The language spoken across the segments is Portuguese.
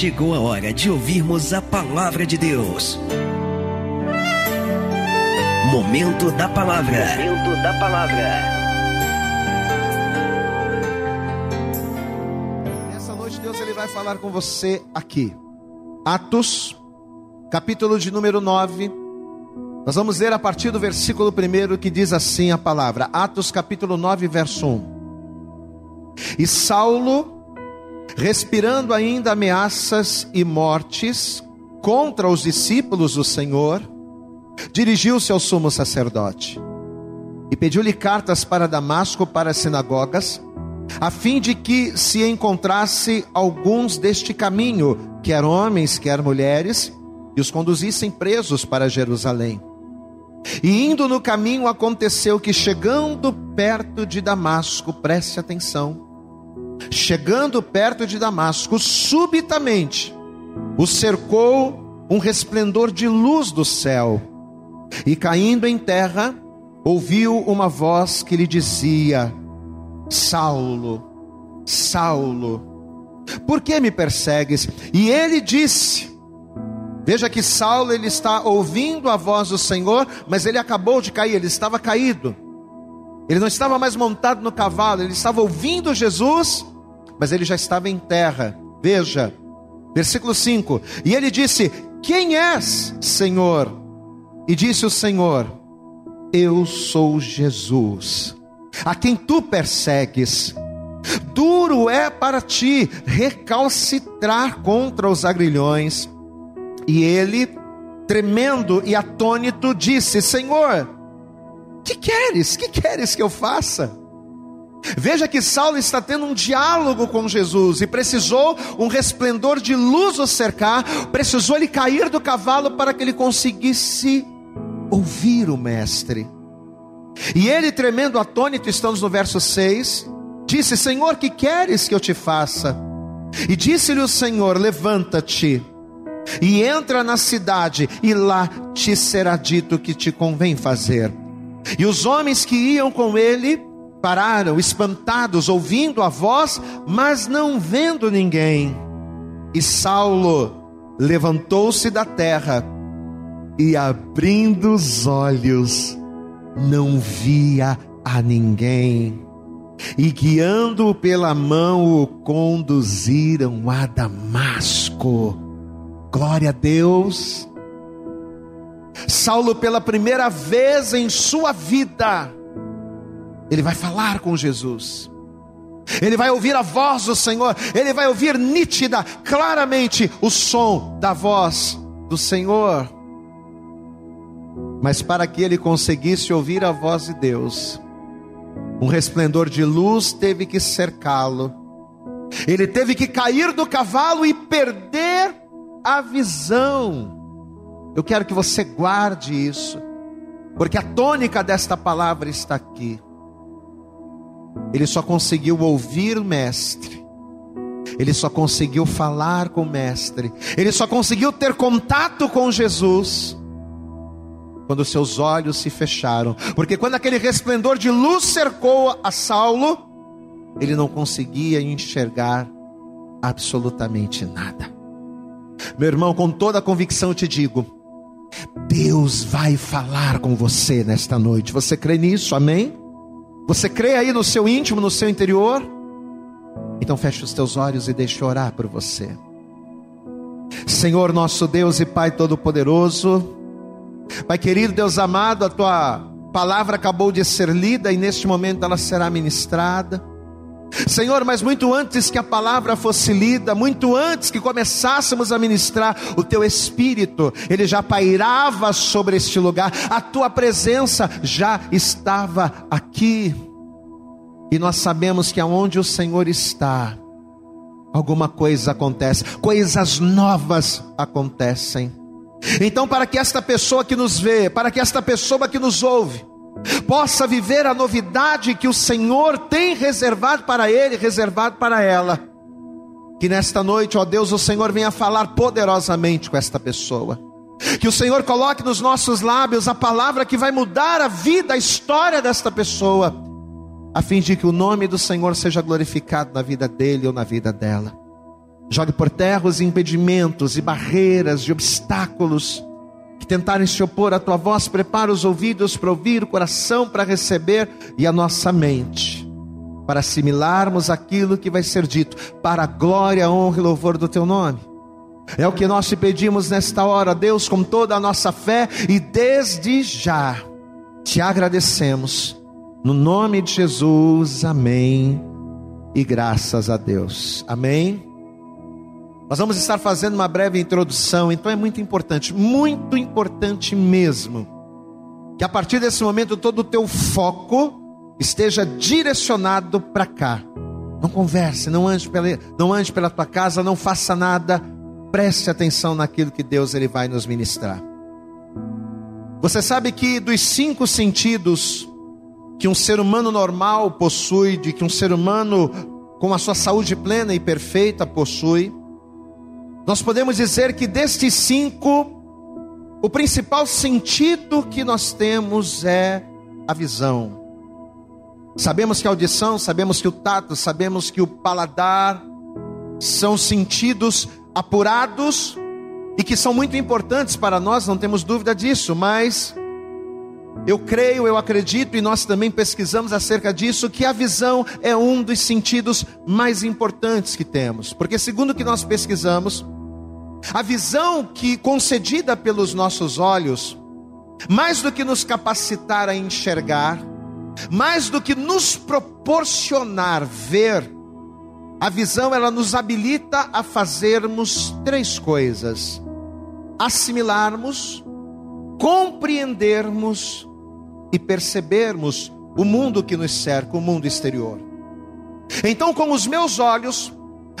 chegou a hora de ouvirmos a palavra de Deus. Momento da palavra. Momento da palavra. Nessa noite Deus ele vai falar com você aqui. Atos, capítulo de número 9. Nós vamos ler a partir do versículo 1 que diz assim a palavra. Atos capítulo 9, verso 1. E Saulo respirando ainda ameaças e mortes contra os discípulos do Senhor, dirigiu-se ao sumo sacerdote e pediu-lhe cartas para Damasco, para as sinagogas, a fim de que se encontrasse alguns deste caminho, quer homens, quer mulheres, e os conduzissem presos para Jerusalém. E indo no caminho, aconteceu que, chegando perto de Damasco, preste atenção, Chegando perto de Damasco, subitamente o cercou um resplendor de luz do céu, e caindo em terra, ouviu uma voz que lhe dizia: Saulo, Saulo, por que me persegues? E ele disse: Veja que Saulo ele está ouvindo a voz do Senhor, mas ele acabou de cair, ele estava caído. Ele não estava mais montado no cavalo, ele estava ouvindo Jesus, mas ele já estava em terra. Veja, versículo 5: E ele disse: Quem és, Senhor? E disse o Senhor: Eu sou Jesus, a quem tu persegues. Duro é para ti recalcitrar contra os agrilhões. E ele, tremendo e atônito, disse: Senhor, que queres? Que queres que eu faça? Veja que Saulo está tendo um diálogo com Jesus e precisou um resplendor de luz o cercar, precisou ele cair do cavalo para que ele conseguisse ouvir o Mestre. E ele, tremendo atônito, estamos no verso 6, disse: Senhor, que queres que eu te faça? E disse-lhe o Senhor: Levanta-te e entra na cidade, e lá te será dito o que te convém fazer. E os homens que iam com ele pararam, espantados, ouvindo a voz, mas não vendo ninguém. E Saulo levantou-se da terra e, abrindo os olhos, não via a ninguém. E guiando-o pela mão, o conduziram a Damasco. Glória a Deus. Saulo, pela primeira vez em sua vida, ele vai falar com Jesus. Ele vai ouvir a voz do Senhor, ele vai ouvir nítida, claramente o som da voz do Senhor. Mas para que ele conseguisse ouvir a voz de Deus, um resplendor de luz teve que cercá-lo. Ele teve que cair do cavalo e perder a visão. Eu quero que você guarde isso, porque a tônica desta palavra está aqui. Ele só conseguiu ouvir o Mestre, ele só conseguiu falar com o Mestre, ele só conseguiu ter contato com Jesus quando seus olhos se fecharam, porque quando aquele resplendor de luz cercou a Saulo, ele não conseguia enxergar absolutamente nada. Meu irmão, com toda a convicção te digo, Deus vai falar com você nesta noite. Você crê nisso? Amém? Você crê aí no seu íntimo, no seu interior? Então feche os teus olhos e deixe orar por você. Senhor nosso Deus e Pai Todo-Poderoso, Pai querido, Deus amado, a tua palavra acabou de ser lida e neste momento ela será ministrada. Senhor, mas muito antes que a palavra fosse lida, muito antes que começássemos a ministrar, o teu espírito, ele já pairava sobre este lugar, a tua presença já estava aqui. E nós sabemos que aonde o Senhor está, alguma coisa acontece, coisas novas acontecem. Então, para que esta pessoa que nos vê, para que esta pessoa que nos ouve, possa viver a novidade que o Senhor tem reservado para ele, reservado para ela. Que nesta noite, ó Deus, o Senhor venha falar poderosamente com esta pessoa. Que o Senhor coloque nos nossos lábios a palavra que vai mudar a vida, a história desta pessoa, a fim de que o nome do Senhor seja glorificado na vida dele ou na vida dela. Jogue por terra os impedimentos e barreiras e obstáculos tentarem se opor à tua voz. Prepara os ouvidos para ouvir, o coração para receber e a nossa mente para assimilarmos aquilo que vai ser dito, para a glória, honra e louvor do teu nome. É o que nós te pedimos nesta hora, Deus, com toda a nossa fé e desde já te agradecemos. No nome de Jesus, amém. E graças a Deus. Amém. Nós vamos estar fazendo uma breve introdução, então é muito importante, muito importante mesmo, que a partir desse momento todo o teu foco esteja direcionado para cá. Não converse, não ande, pela, não ande pela tua casa, não faça nada, preste atenção naquilo que Deus ele vai nos ministrar. Você sabe que dos cinco sentidos que um ser humano normal possui, de que um ser humano com a sua saúde plena e perfeita possui, nós podemos dizer que destes cinco, o principal sentido que nós temos é a visão. Sabemos que a audição, sabemos que o tato, sabemos que o paladar são sentidos apurados e que são muito importantes para nós, não temos dúvida disso, mas eu creio, eu acredito e nós também pesquisamos acerca disso que a visão é um dos sentidos mais importantes que temos, porque segundo o que nós pesquisamos, a visão que concedida pelos nossos olhos, mais do que nos capacitar a enxergar, mais do que nos proporcionar ver, a visão ela nos habilita a fazermos três coisas: assimilarmos, compreendermos e percebermos o mundo que nos cerca, o mundo exterior. Então, com os meus olhos,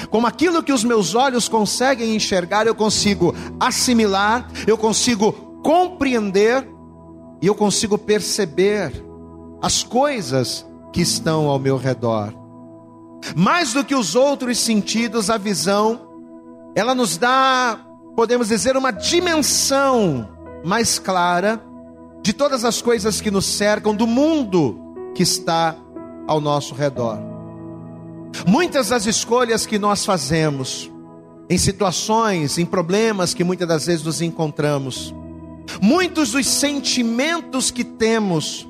como aquilo que os meus olhos conseguem enxergar, eu consigo assimilar, eu consigo compreender e eu consigo perceber as coisas que estão ao meu redor. Mais do que os outros sentidos, a visão, ela nos dá, podemos dizer, uma dimensão mais clara de todas as coisas que nos cercam, do mundo que está ao nosso redor. Muitas das escolhas que nós fazemos, em situações, em problemas que muitas das vezes nos encontramos, muitos dos sentimentos que temos,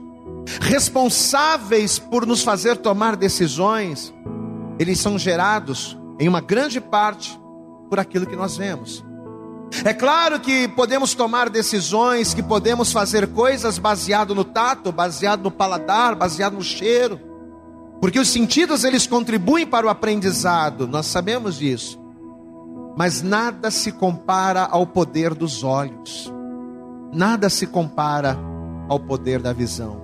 responsáveis por nos fazer tomar decisões, eles são gerados, em uma grande parte, por aquilo que nós vemos. É claro que podemos tomar decisões, que podemos fazer coisas baseado no tato, baseado no paladar, baseado no cheiro. Porque os sentidos eles contribuem para o aprendizado, nós sabemos disso. Mas nada se compara ao poder dos olhos. Nada se compara ao poder da visão.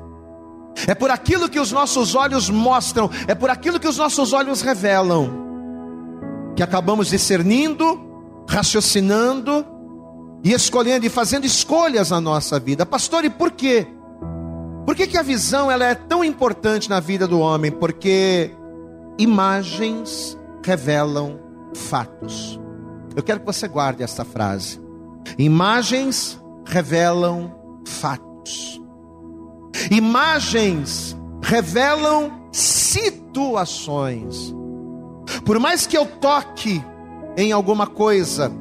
É por aquilo que os nossos olhos mostram, é por aquilo que os nossos olhos revelam, que acabamos discernindo, raciocinando e escolhendo e fazendo escolhas na nossa vida. Pastor, e por quê? Por que, que a visão ela é tão importante na vida do homem? Porque imagens revelam fatos. Eu quero que você guarde esta frase. Imagens revelam fatos. Imagens revelam situações. Por mais que eu toque em alguma coisa,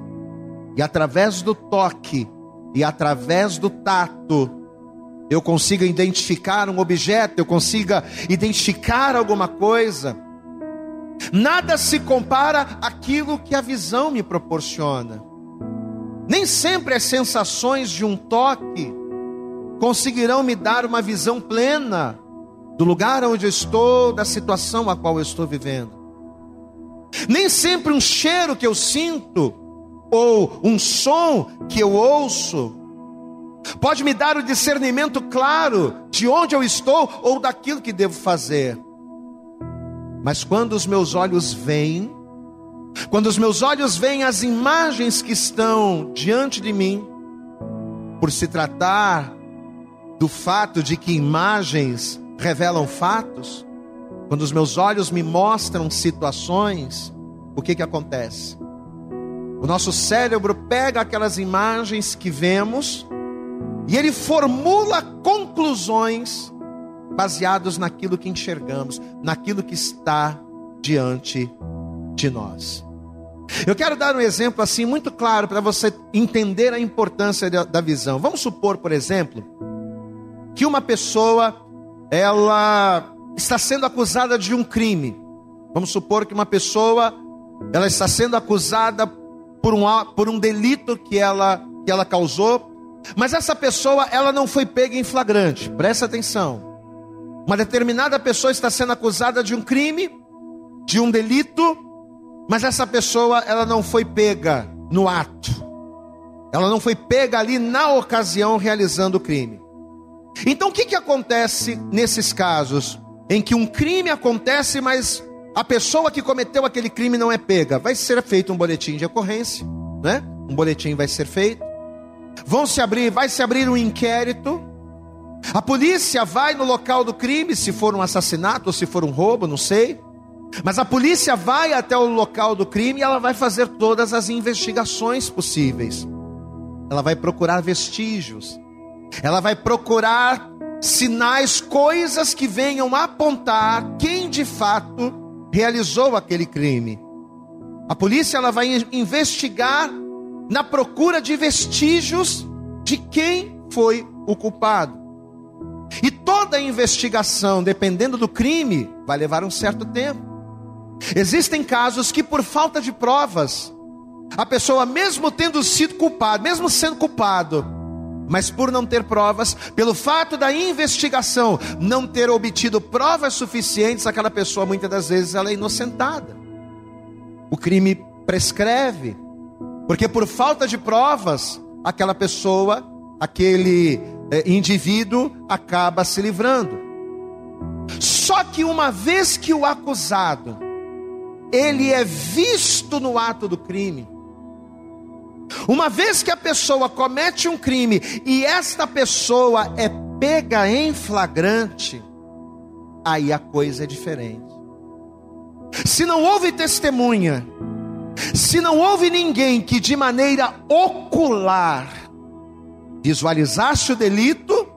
e através do toque, e através do tato, eu consiga identificar um objeto, eu consiga identificar alguma coisa. Nada se compara àquilo que a visão me proporciona. Nem sempre as sensações de um toque conseguirão me dar uma visão plena do lugar onde eu estou, da situação a qual eu estou vivendo. Nem sempre um cheiro que eu sinto ou um som que eu ouço pode me dar o discernimento claro de onde eu estou ou daquilo que devo fazer. Mas quando os meus olhos veem, quando os meus olhos veem as imagens que estão diante de mim, por se tratar do fato de que imagens revelam fatos, quando os meus olhos me mostram situações, o que que acontece? O nosso cérebro pega aquelas imagens que vemos e ele formula conclusões baseados naquilo que enxergamos, naquilo que está diante de nós. Eu quero dar um exemplo assim muito claro para você entender a importância da visão. Vamos supor, por exemplo, que uma pessoa ela está sendo acusada de um crime. Vamos supor que uma pessoa ela está sendo acusada por um, por um delito que ela, que ela causou, mas essa pessoa ela não foi pega em flagrante. Presta atenção. Uma determinada pessoa está sendo acusada de um crime, de um delito, mas essa pessoa ela não foi pega no ato. Ela não foi pega ali na ocasião realizando o crime. Então o que, que acontece nesses casos em que um crime acontece, mas a pessoa que cometeu aquele crime não é pega? Vai ser feito um boletim de ocorrência, né? Um boletim vai ser feito. Vão se abrir, vai se abrir um inquérito a polícia vai no local do crime, se for um assassinato ou se for um roubo, não sei. Mas a polícia vai até o local do crime e ela vai fazer todas as investigações possíveis. Ela vai procurar vestígios. Ela vai procurar sinais, coisas que venham apontar quem de fato realizou aquele crime. A polícia ela vai investigar na procura de vestígios de quem foi o culpado. E toda investigação, dependendo do crime, vai levar um certo tempo. Existem casos que, por falta de provas, a pessoa, mesmo tendo sido culpado, mesmo sendo culpado, mas por não ter provas, pelo fato da investigação não ter obtido provas suficientes, aquela pessoa muitas das vezes ela é inocentada. O crime prescreve, porque por falta de provas, aquela pessoa, aquele é, indivíduo acaba se livrando. Só que uma vez que o acusado ele é visto no ato do crime, uma vez que a pessoa comete um crime e esta pessoa é pega em flagrante, aí a coisa é diferente. Se não houve testemunha, se não houve ninguém que de maneira ocular visualizasse o delito,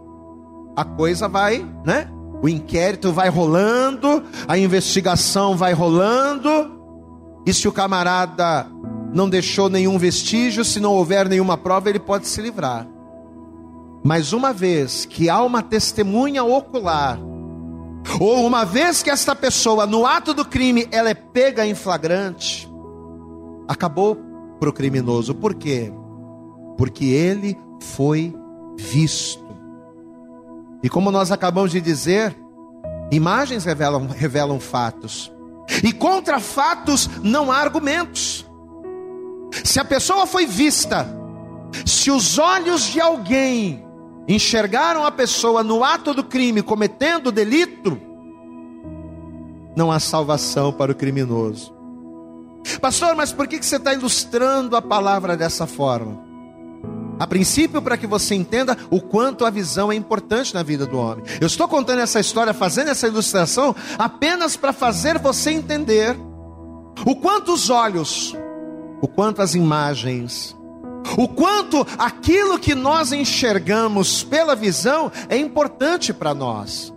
a coisa vai, né? O inquérito vai rolando, a investigação vai rolando, e se o camarada não deixou nenhum vestígio, se não houver nenhuma prova, ele pode se livrar. Mas uma vez que há uma testemunha ocular, ou uma vez que esta pessoa, no ato do crime, ela é pega em flagrante, acabou para o criminoso. Por quê? Porque ele foi visto. E como nós acabamos de dizer, imagens revelam, revelam fatos. E contra fatos não há argumentos. Se a pessoa foi vista, se os olhos de alguém enxergaram a pessoa no ato do crime cometendo o delito, não há salvação para o criminoso. Pastor, mas por que você está ilustrando a palavra dessa forma? A princípio, para que você entenda o quanto a visão é importante na vida do homem. Eu estou contando essa história, fazendo essa ilustração, apenas para fazer você entender o quanto os olhos, o quanto as imagens, o quanto aquilo que nós enxergamos pela visão é importante para nós.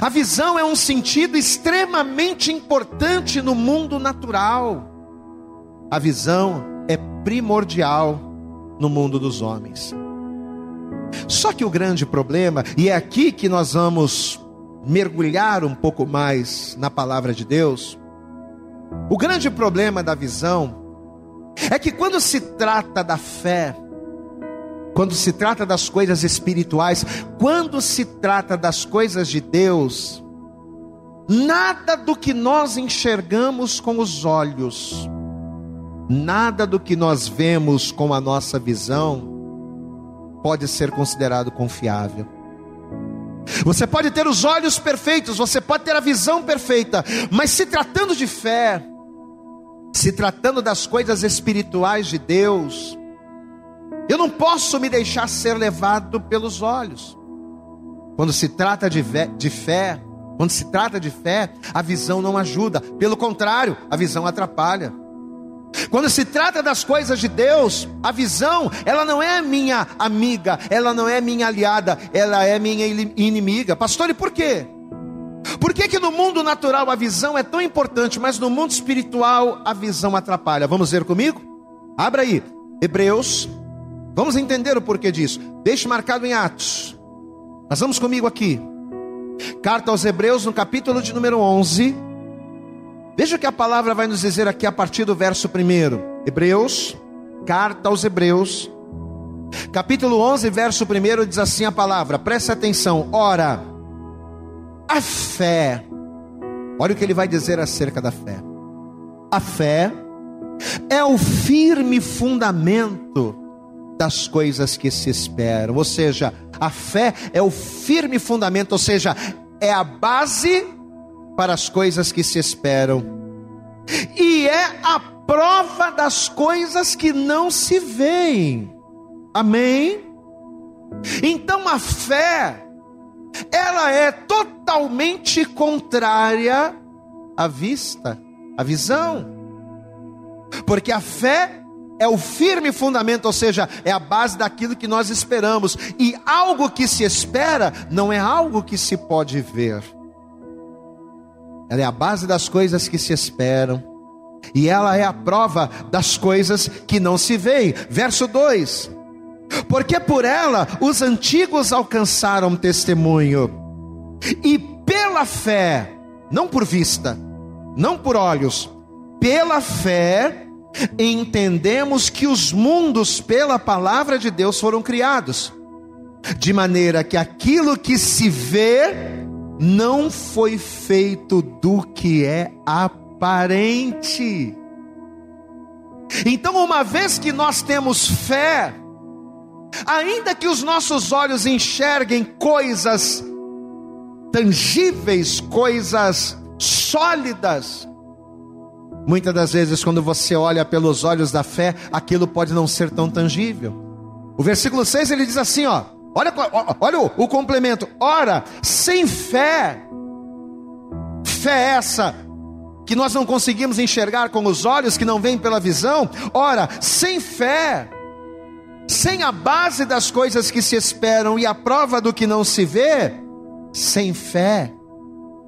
A visão é um sentido extremamente importante no mundo natural. A visão é primordial no mundo dos homens. Só que o grande problema, e é aqui que nós vamos mergulhar um pouco mais na palavra de Deus, o grande problema da visão é que quando se trata da fé, quando se trata das coisas espirituais, quando se trata das coisas de Deus, nada do que nós enxergamos com os olhos, Nada do que nós vemos com a nossa visão pode ser considerado confiável. Você pode ter os olhos perfeitos, você pode ter a visão perfeita, mas se tratando de fé, se tratando das coisas espirituais de Deus, eu não posso me deixar ser levado pelos olhos. Quando se trata de, de fé, quando se trata de fé, a visão não ajuda, pelo contrário, a visão atrapalha. Quando se trata das coisas de Deus, a visão, ela não é minha amiga, ela não é minha aliada, ela é minha inimiga. Pastor, e por quê? Por que, que no mundo natural a visão é tão importante, mas no mundo espiritual a visão atrapalha? Vamos ver comigo? Abra aí, Hebreus. Vamos entender o porquê disso. Deixe marcado em Atos. Mas vamos comigo aqui. Carta aos Hebreus, no capítulo de número 11. Veja o que a palavra vai nos dizer aqui a partir do verso 1. Hebreus, carta aos Hebreus, capítulo 11, verso 1 diz assim a palavra: preste atenção. Ora, a fé, olha o que ele vai dizer acerca da fé. A fé é o firme fundamento das coisas que se esperam, ou seja, a fé é o firme fundamento, ou seja, é a base para as coisas que se esperam, e é a prova das coisas que não se veem, amém? Então a fé ela é totalmente contrária à vista, à visão. Porque a fé é o firme fundamento, ou seja, é a base daquilo que nós esperamos. E algo que se espera não é algo que se pode ver. Ela é a base das coisas que se esperam. E ela é a prova das coisas que não se veem. Verso 2: porque por ela os antigos alcançaram testemunho, e pela fé, não por vista, não por olhos, pela fé, entendemos que os mundos, pela palavra de Deus, foram criados, de maneira que aquilo que se vê não foi feito do que é aparente. Então, uma vez que nós temos fé, ainda que os nossos olhos enxerguem coisas tangíveis, coisas sólidas, muitas das vezes, quando você olha pelos olhos da fé, aquilo pode não ser tão tangível. O versículo 6 ele diz assim: ó, olha, olha o, o complemento, ora, sem fé, fé essa que nós não conseguimos enxergar com os olhos, que não vem pela visão, ora, sem fé, sem a base das coisas que se esperam e a prova do que não se vê, sem fé,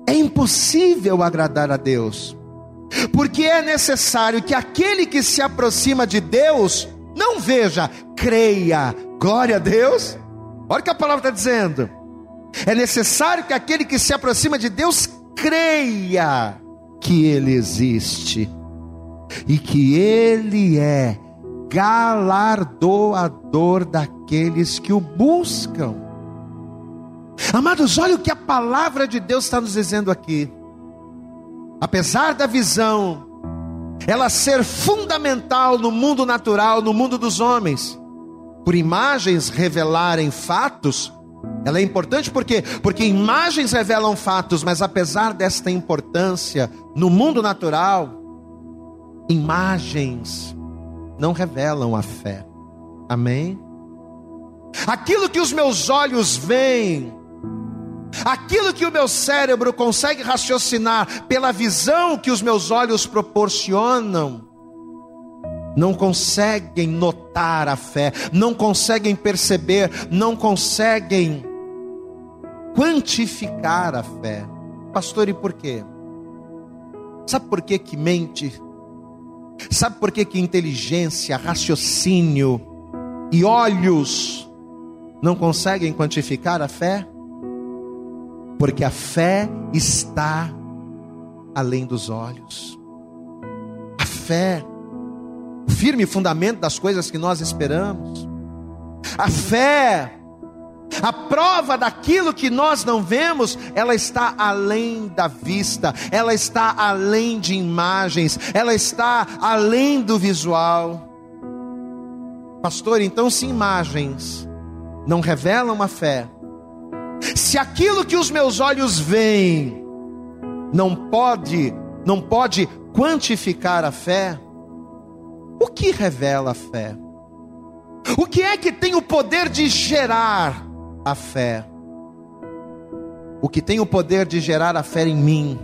é impossível agradar a Deus. Porque é necessário que aquele que se aproxima de Deus não veja, creia. Glória a Deus. Olha o que a palavra está dizendo. É necessário que aquele que se aproxima de Deus creia que Ele existe e que Ele é galardoador daqueles que o buscam. Amados, olha o que a palavra de Deus está nos dizendo aqui. Apesar da visão, ela ser fundamental no mundo natural, no mundo dos homens, por imagens revelarem fatos, ela é importante porque porque imagens revelam fatos, mas apesar desta importância no mundo natural, imagens não revelam a fé. Amém? Aquilo que os meus olhos veem, aquilo que o meu cérebro consegue raciocinar pela visão que os meus olhos proporcionam, não conseguem notar a fé, não conseguem perceber, não conseguem quantificar a fé. Pastor, e por quê? Sabe por que que mente Sabe por que, que inteligência, raciocínio e olhos não conseguem quantificar a fé? Porque a fé está além dos olhos. A fé, o firme fundamento das coisas que nós esperamos. A fé a prova daquilo que nós não vemos, ela está além da vista, ela está além de imagens, ela está além do visual. Pastor, então se imagens não revelam a fé, se aquilo que os meus olhos veem não pode, não pode quantificar a fé, o que revela a fé? O que é que tem o poder de gerar a fé. O que tem o poder de gerar a fé em mim,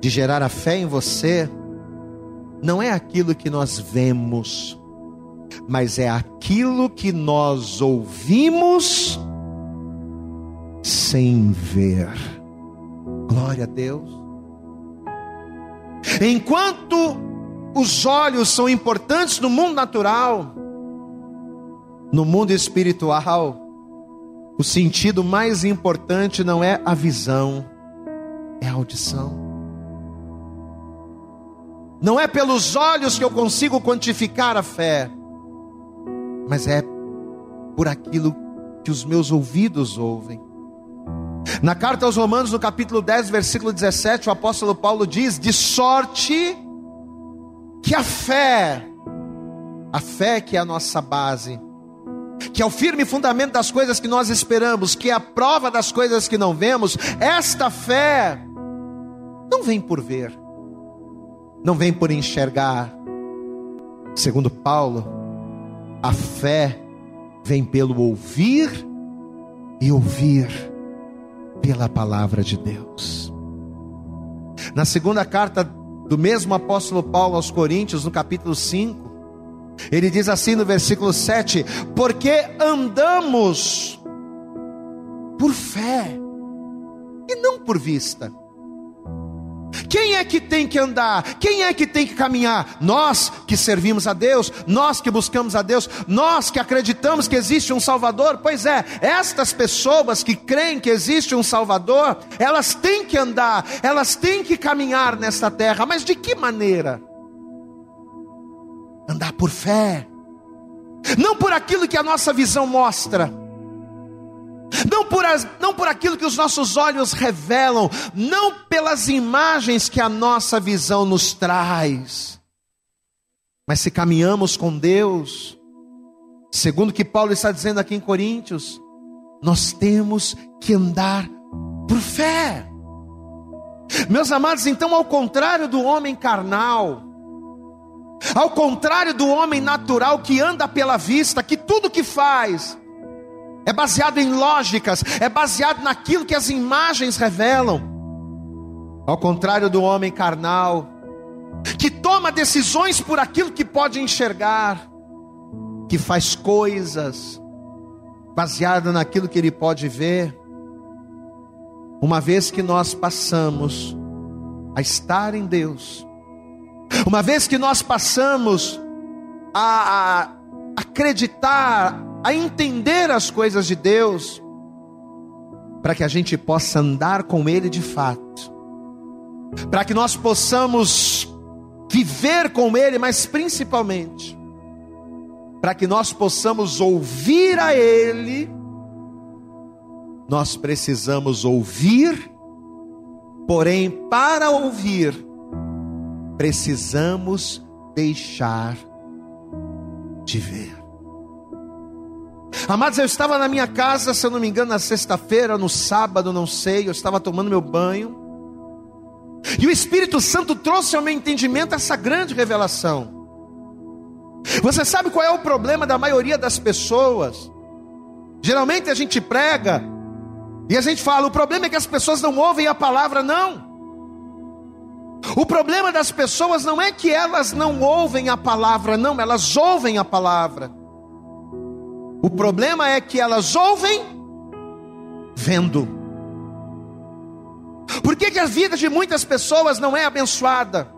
de gerar a fé em você, não é aquilo que nós vemos, mas é aquilo que nós ouvimos sem ver. Glória a Deus. Enquanto os olhos são importantes no mundo natural, no mundo espiritual, o sentido mais importante não é a visão, é a audição. Não é pelos olhos que eu consigo quantificar a fé, mas é por aquilo que os meus ouvidos ouvem. Na carta aos Romanos, no capítulo 10, versículo 17, o apóstolo Paulo diz: De sorte que a fé, a fé que é a nossa base, que é o firme fundamento das coisas que nós esperamos, que é a prova das coisas que não vemos, esta fé não vem por ver, não vem por enxergar. Segundo Paulo, a fé vem pelo ouvir e ouvir pela palavra de Deus. Na segunda carta do mesmo apóstolo Paulo aos Coríntios, no capítulo 5, ele diz assim no versículo 7: Porque andamos por fé e não por vista. Quem é que tem que andar? Quem é que tem que caminhar? Nós que servimos a Deus, nós que buscamos a Deus, nós que acreditamos que existe um Salvador. Pois é, estas pessoas que creem que existe um Salvador, elas têm que andar, elas têm que caminhar nesta terra, mas de que maneira? Andar por fé, não por aquilo que a nossa visão mostra não por, as, não por aquilo que os nossos olhos revelam, não pelas imagens que a nossa visão nos traz, mas se caminhamos com Deus, segundo o que Paulo está dizendo aqui em Coríntios, nós temos que andar por fé. Meus amados, então, ao contrário do homem carnal, ao contrário do homem natural que anda pela vista, que tudo que faz é baseado em lógicas, é baseado naquilo que as imagens revelam. Ao contrário do homem carnal, que toma decisões por aquilo que pode enxergar, que faz coisas baseado naquilo que ele pode ver. Uma vez que nós passamos a estar em Deus, uma vez que nós passamos a, a acreditar a entender as coisas de Deus, para que a gente possa andar com Ele de fato, para que nós possamos viver com Ele, mas principalmente, para que nós possamos ouvir a Ele, nós precisamos ouvir, porém, para ouvir, precisamos deixar de ver. Amados, eu estava na minha casa, se eu não me engano, na sexta-feira, no sábado, não sei, eu estava tomando meu banho. E o Espírito Santo trouxe ao meu entendimento essa grande revelação. Você sabe qual é o problema da maioria das pessoas? Geralmente a gente prega e a gente fala: o problema é que as pessoas não ouvem a palavra, não. O problema das pessoas não é que elas não ouvem a palavra, não, elas ouvem a palavra. O problema é que elas ouvem vendo. Por que, que a vida de muitas pessoas não é abençoada?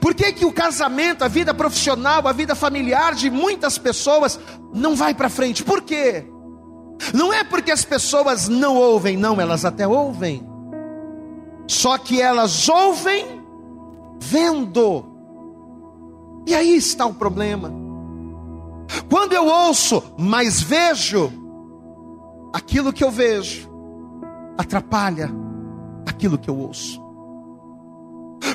Por que, que o casamento, a vida profissional, a vida familiar de muitas pessoas não vai para frente? Por quê? Não é porque as pessoas não ouvem, não, elas até ouvem. Só que elas ouvem vendo. E aí está o problema. Quando eu ouço, mas vejo, aquilo que eu vejo atrapalha aquilo que eu ouço.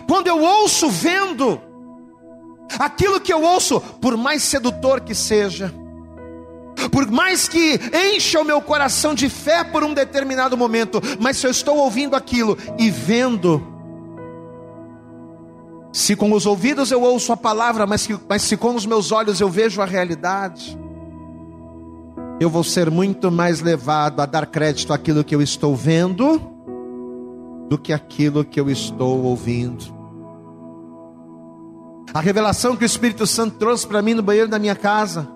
Quando eu ouço vendo, aquilo que eu ouço, por mais sedutor que seja, por mais que encha o meu coração de fé por um determinado momento, mas se eu estou ouvindo aquilo e vendo, se com os ouvidos eu ouço a palavra, mas, que, mas se com os meus olhos eu vejo a realidade, eu vou ser muito mais levado a dar crédito àquilo que eu estou vendo do que aquilo que eu estou ouvindo. A revelação que o Espírito Santo trouxe para mim no banheiro da minha casa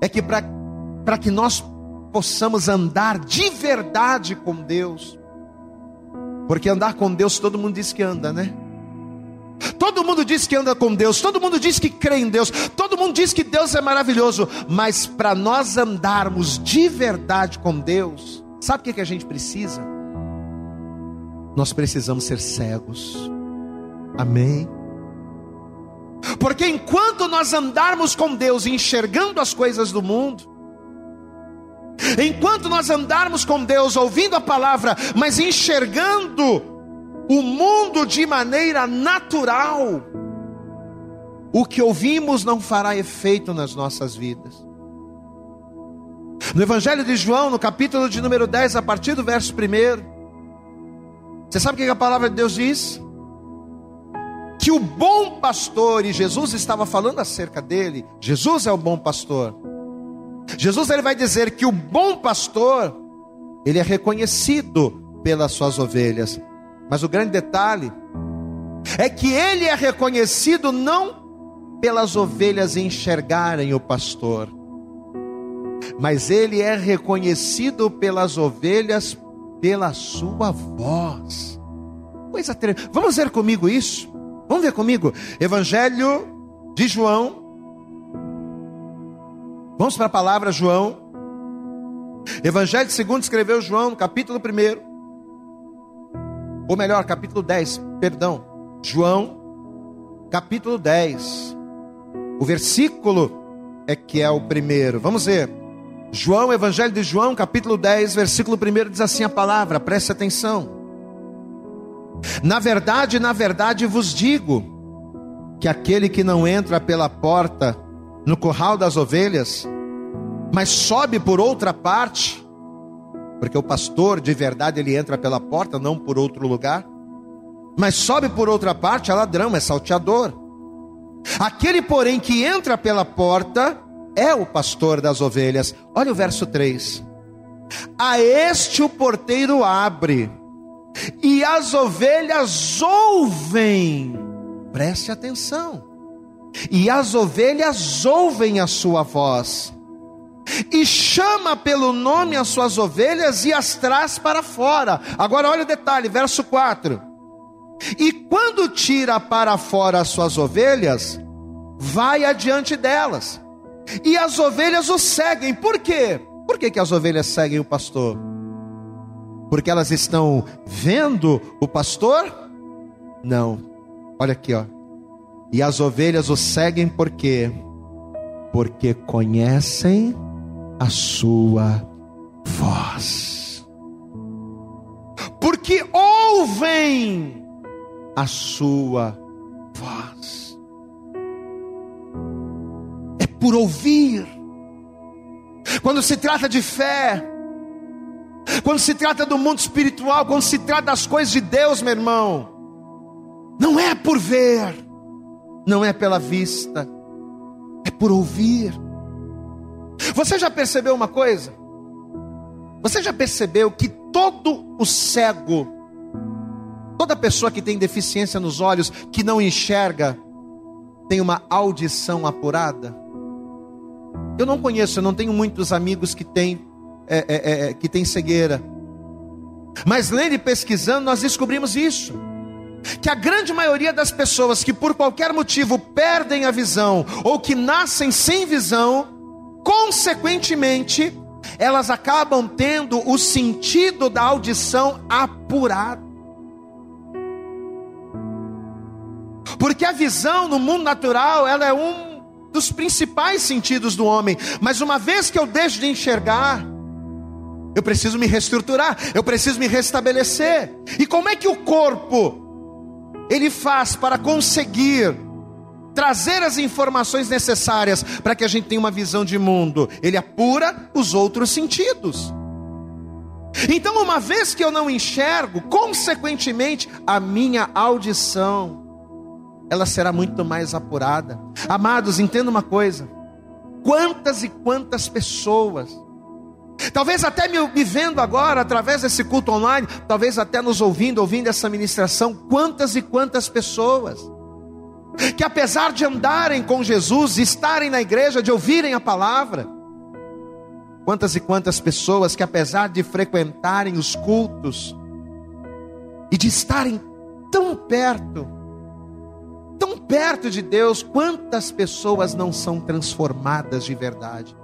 é que para que nós possamos andar de verdade com Deus, Porque andar com Deus todo mundo diz que anda, né? Todo mundo diz que anda com Deus, todo mundo diz que crê em Deus, todo mundo diz que Deus é maravilhoso, mas para nós andarmos de verdade com Deus, sabe o que, que a gente precisa? Nós precisamos ser cegos, amém? Porque enquanto nós andarmos com Deus enxergando as coisas do mundo, enquanto nós andarmos com Deus ouvindo a palavra, mas enxergando o mundo de maneira natural, o que ouvimos não fará efeito nas nossas vidas. No Evangelho de João, no capítulo de número 10, a partir do verso 1, você sabe o que a palavra de Deus diz? que o bom pastor, e Jesus estava falando acerca dele, Jesus é o bom pastor. Jesus ele vai dizer que o bom pastor, ele é reconhecido pelas suas ovelhas. Mas o grande detalhe é que ele é reconhecido não pelas ovelhas enxergarem o pastor, mas ele é reconhecido pelas ovelhas pela sua voz. Coisa tremenda. Vamos ver comigo isso? Vamos ver comigo? Evangelho de João. Vamos para a palavra João. Evangelho segundo escreveu João, no capítulo 1. Ou melhor, capítulo 10, perdão. João, capítulo 10. O versículo é que é o primeiro. Vamos ver. João, Evangelho de João, capítulo 10, versículo 1 diz assim a palavra, preste atenção. Na verdade, na verdade vos digo que aquele que não entra pela porta no curral das ovelhas, mas sobe por outra parte, porque o pastor de verdade ele entra pela porta, não por outro lugar, mas sobe por outra parte é ladrão, é salteador. Aquele, porém, que entra pela porta é o pastor das ovelhas. Olha o verso 3. A este o porteiro abre e as ovelhas ouvem, preste atenção, e as ovelhas ouvem a sua voz, e chama pelo nome as suas ovelhas e as traz para fora. Agora olha o detalhe, verso 4: E quando tira para fora as suas ovelhas, vai adiante delas, e as ovelhas o seguem, por quê? Por que, que as ovelhas seguem o pastor? Porque elas estão vendo o pastor? Não. Olha aqui, ó. E as ovelhas o seguem por quê? Porque conhecem a sua voz. Porque ouvem a sua voz. É por ouvir. Quando se trata de fé, quando se trata do mundo espiritual, quando se trata das coisas de Deus, meu irmão, não é por ver, não é pela vista, é por ouvir. Você já percebeu uma coisa? Você já percebeu que todo o cego, toda pessoa que tem deficiência nos olhos, que não enxerga, tem uma audição apurada? Eu não conheço, eu não tenho muitos amigos que têm é, é, é, é, que tem cegueira. Mas lendo e pesquisando, nós descobrimos isso. Que a grande maioria das pessoas que por qualquer motivo perdem a visão ou que nascem sem visão, consequentemente, elas acabam tendo o sentido da audição apurado. Porque a visão no mundo natural, ela é um dos principais sentidos do homem, mas uma vez que eu deixo de enxergar, eu preciso me reestruturar, eu preciso me restabelecer. E como é que o corpo ele faz para conseguir trazer as informações necessárias para que a gente tenha uma visão de mundo? Ele apura os outros sentidos. Então, uma vez que eu não enxergo, consequentemente, a minha audição ela será muito mais apurada. Amados, entenda uma coisa: quantas e quantas pessoas Talvez até me, me, vendo agora através desse culto online, talvez até nos ouvindo, ouvindo essa ministração, quantas e quantas pessoas que apesar de andarem com Jesus, estarem na igreja, de ouvirem a palavra, quantas e quantas pessoas que apesar de frequentarem os cultos, e de estarem tão perto, tão perto de Deus, quantas pessoas não são transformadas de verdade?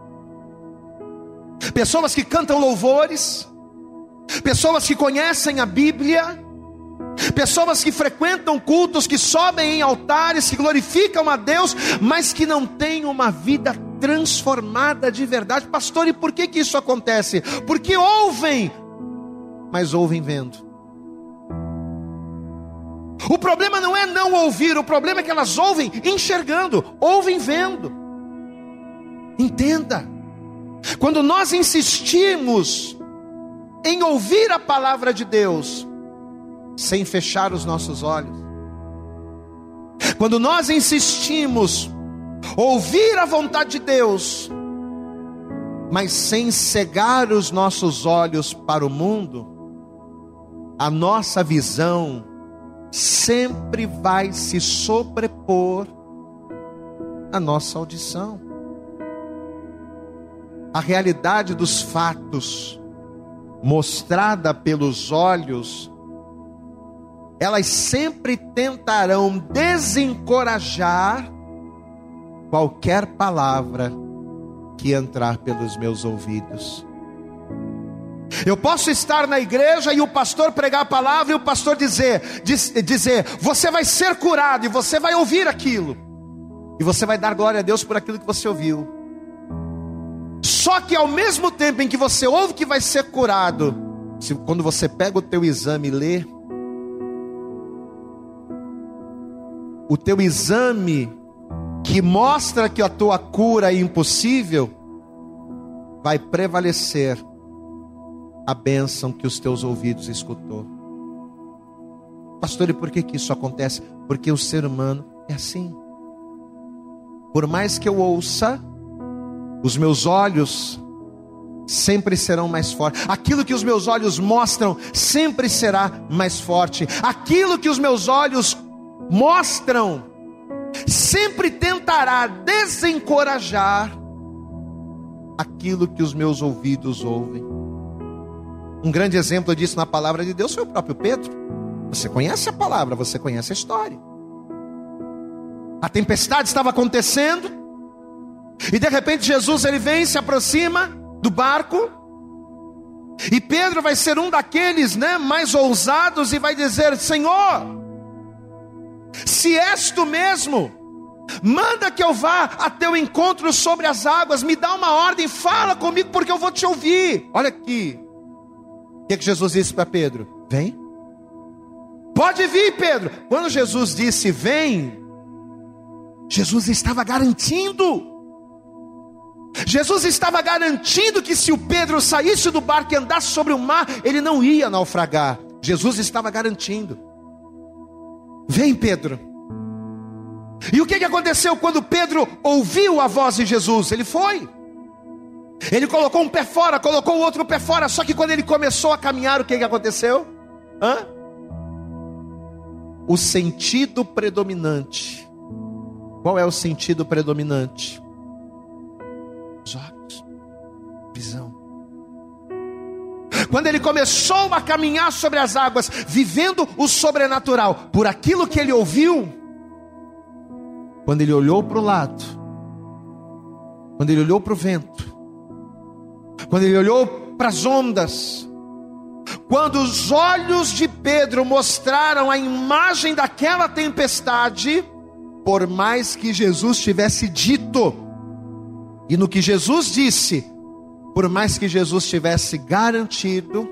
Pessoas que cantam louvores, pessoas que conhecem a Bíblia, pessoas que frequentam cultos, que sobem em altares, que glorificam a Deus, mas que não têm uma vida transformada de verdade. Pastor, e por que, que isso acontece? Porque ouvem, mas ouvem vendo. O problema não é não ouvir, o problema é que elas ouvem enxergando, ouvem vendo. Entenda, quando nós insistimos em ouvir a palavra de Deus, sem fechar os nossos olhos, quando nós insistimos ouvir a vontade de Deus, mas sem cegar os nossos olhos para o mundo, a nossa visão sempre vai se sobrepor à nossa audição. A realidade dos fatos, mostrada pelos olhos, elas sempre tentarão desencorajar qualquer palavra que entrar pelos meus ouvidos. Eu posso estar na igreja e o pastor pregar a palavra e o pastor dizer, diz, dizer, você vai ser curado e você vai ouvir aquilo. E você vai dar glória a Deus por aquilo que você ouviu. Só que ao mesmo tempo em que você ouve que vai ser curado, se, quando você pega o teu exame e lê, o teu exame que mostra que a tua cura é impossível, vai prevalecer a bênção que os teus ouvidos escutou. Pastor, e por que, que isso acontece? Porque o ser humano é assim. Por mais que eu ouça, os meus olhos sempre serão mais fortes. Aquilo que os meus olhos mostram sempre será mais forte. Aquilo que os meus olhos mostram sempre tentará desencorajar aquilo que os meus ouvidos ouvem. Um grande exemplo disso na palavra de Deus foi o próprio Pedro. Você conhece a palavra, você conhece a história. A tempestade estava acontecendo, e de repente Jesus ele vem, se aproxima do barco, e Pedro vai ser um daqueles, né, mais ousados e vai dizer: Senhor, se és tu mesmo, manda que eu vá a teu encontro sobre as águas, me dá uma ordem, fala comigo porque eu vou te ouvir. Olha aqui, que, que Jesus disse para Pedro? Vem. Pode vir, Pedro. Quando Jesus disse vem, Jesus estava garantindo. Jesus estava garantindo que se o Pedro saísse do barco e andasse sobre o mar, ele não ia naufragar. Jesus estava garantindo. Vem, Pedro. E o que, aconteceu quando Pedro ouviu a voz de Jesus? Ele foi. Ele colocou um pé fora, colocou o outro pé fora, só que quando ele começou a caminhar, o que, que aconteceu? Hã? O sentido predominante. Qual é o sentido predominante? Os olhos, visão. Quando ele começou a caminhar sobre as águas, vivendo o sobrenatural, por aquilo que ele ouviu, quando ele olhou para o lado, quando ele olhou para o vento, quando ele olhou para as ondas, quando os olhos de Pedro mostraram a imagem daquela tempestade, por mais que Jesus tivesse dito, e no que Jesus disse, por mais que Jesus tivesse garantido,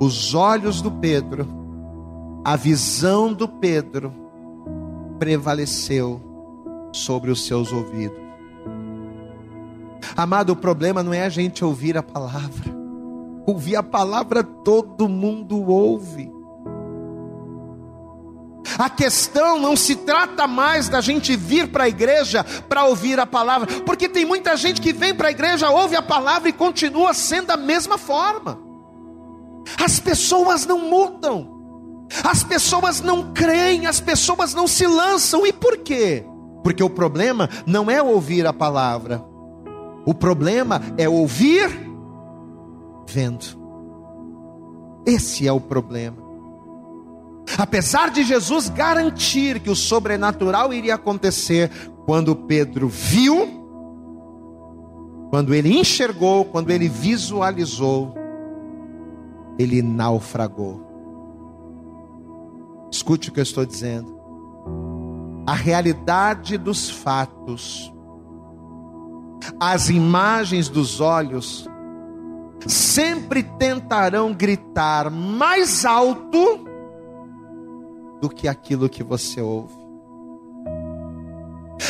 os olhos do Pedro, a visão do Pedro, prevaleceu sobre os seus ouvidos. Amado, o problema não é a gente ouvir a palavra. Ouvir a palavra todo mundo ouve. A questão não se trata mais da gente vir para a igreja para ouvir a palavra, porque tem muita gente que vem para a igreja, ouve a palavra e continua sendo da mesma forma. As pessoas não mudam, as pessoas não creem, as pessoas não se lançam, e por quê? Porque o problema não é ouvir a palavra, o problema é ouvir vendo. Esse é o problema. Apesar de Jesus garantir que o sobrenatural iria acontecer, quando Pedro viu, quando ele enxergou, quando ele visualizou, ele naufragou. Escute o que eu estou dizendo. A realidade dos fatos, as imagens dos olhos, sempre tentarão gritar mais alto do que aquilo que você ouve.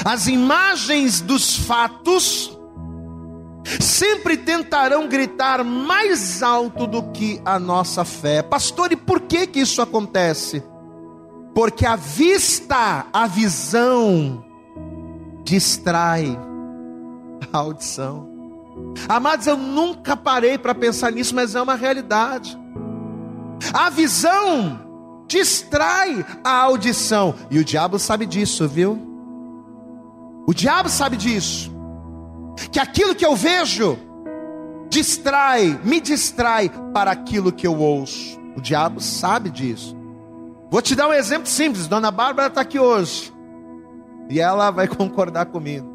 As imagens dos fatos sempre tentarão gritar mais alto do que a nossa fé. Pastor, e por que que isso acontece? Porque a vista, a visão distrai a audição. Amados, eu nunca parei para pensar nisso, mas é uma realidade. A visão distrai a audição. E o diabo sabe disso, viu? O diabo sabe disso. Que aquilo que eu vejo distrai, me distrai para aquilo que eu ouço. O diabo sabe disso. Vou te dar um exemplo simples. Dona Bárbara está aqui hoje. E ela vai concordar comigo.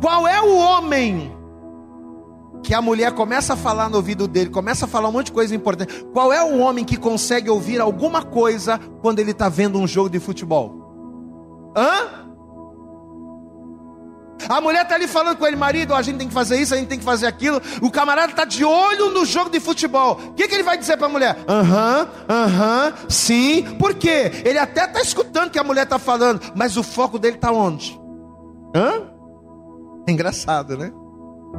Qual é o homem que a mulher começa a falar no ouvido dele, começa a falar um monte de coisa importante. Qual é o homem que consegue ouvir alguma coisa quando ele está vendo um jogo de futebol? Hã? A mulher está ali falando com ele, marido, a gente tem que fazer isso, a gente tem que fazer aquilo. O camarada está de olho no jogo de futebol. O que, que ele vai dizer para a mulher? Aham, aham, sim. Por quê? Ele até está escutando o que a mulher está falando, mas o foco dele está onde? Hã? É engraçado, né?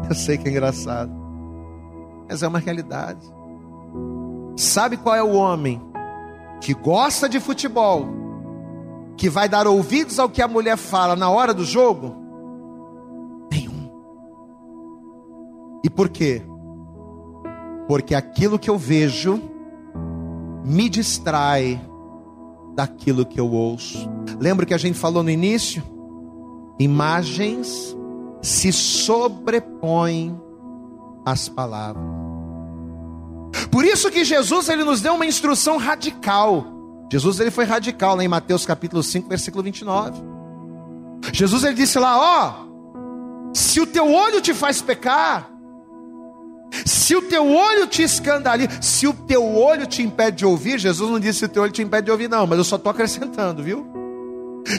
Eu sei que é engraçado, mas é uma realidade. Sabe qual é o homem que gosta de futebol, que vai dar ouvidos ao que a mulher fala na hora do jogo? Nenhum. E por quê? Porque aquilo que eu vejo me distrai daquilo que eu ouço. Lembra que a gente falou no início? Imagens se sobrepõem às palavras. Por isso que Jesus ele nos deu uma instrução radical. Jesus ele foi radical lá em Mateus capítulo 5, versículo 29. Jesus ele disse lá, ó, se o teu olho te faz pecar, se o teu olho te escandaliza, se o teu olho te impede de ouvir, Jesus não disse se o teu olho te impede de ouvir, não, mas eu só estou acrescentando, viu?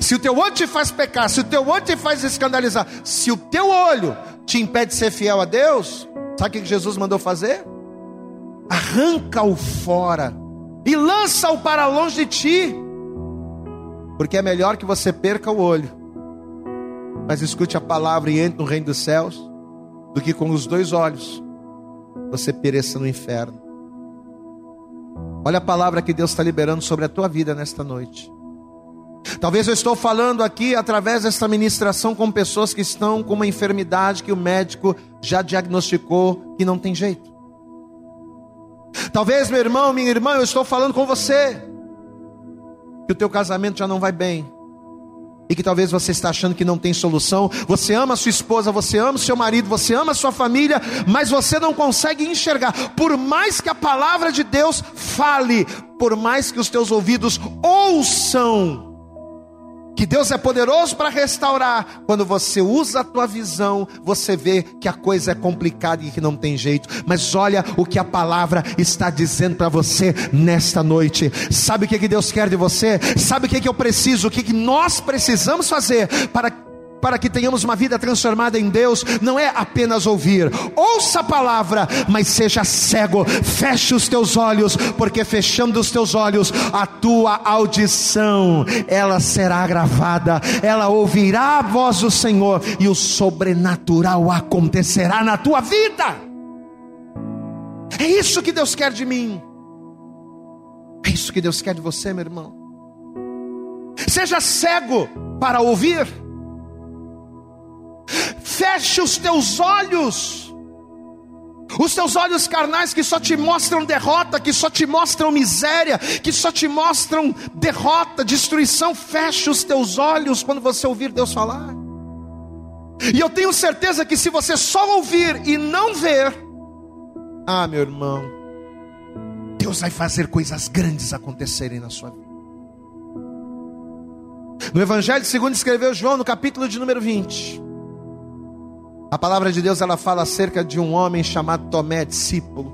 Se o teu olho te faz pecar, se o teu olho te faz escandalizar, se o teu olho te impede de ser fiel a Deus, sabe o que Jesus mandou fazer? Arranca-o fora e lança-o para longe de ti, porque é melhor que você perca o olho, mas escute a palavra e entre no reino dos céus, do que com os dois olhos você pereça no inferno. Olha a palavra que Deus está liberando sobre a tua vida nesta noite. Talvez eu estou falando aqui através desta ministração com pessoas que estão com uma enfermidade que o médico já diagnosticou que não tem jeito. Talvez, meu irmão, minha irmã, eu estou falando com você que o teu casamento já não vai bem. E que talvez você está achando que não tem solução. Você ama sua esposa, você ama seu marido, você ama sua família, mas você não consegue enxergar. Por mais que a palavra de Deus fale, por mais que os teus ouvidos ouçam, que Deus é poderoso para restaurar. Quando você usa a tua visão, você vê que a coisa é complicada e que não tem jeito. Mas olha o que a palavra está dizendo para você nesta noite. Sabe o que, que Deus quer de você? Sabe o que, que eu preciso? O que, que nós precisamos fazer para para que tenhamos uma vida transformada em Deus, não é apenas ouvir, ouça a palavra, mas seja cego, feche os teus olhos, porque fechando os teus olhos, a tua audição, ela será gravada, ela ouvirá a voz do Senhor, e o sobrenatural acontecerá na tua vida. É isso que Deus quer de mim, é isso que Deus quer de você, meu irmão. Seja cego para ouvir, Feche os teus olhos. Os teus olhos carnais que só te mostram derrota, que só te mostram miséria, que só te mostram derrota, destruição, feche os teus olhos quando você ouvir Deus falar. E eu tenho certeza que se você só ouvir e não ver, ah, meu irmão, Deus vai fazer coisas grandes acontecerem na sua vida. No Evangelho segundo escreveu João, no capítulo de número 20. A palavra de Deus ela fala acerca de um homem chamado Tomé, discípulo.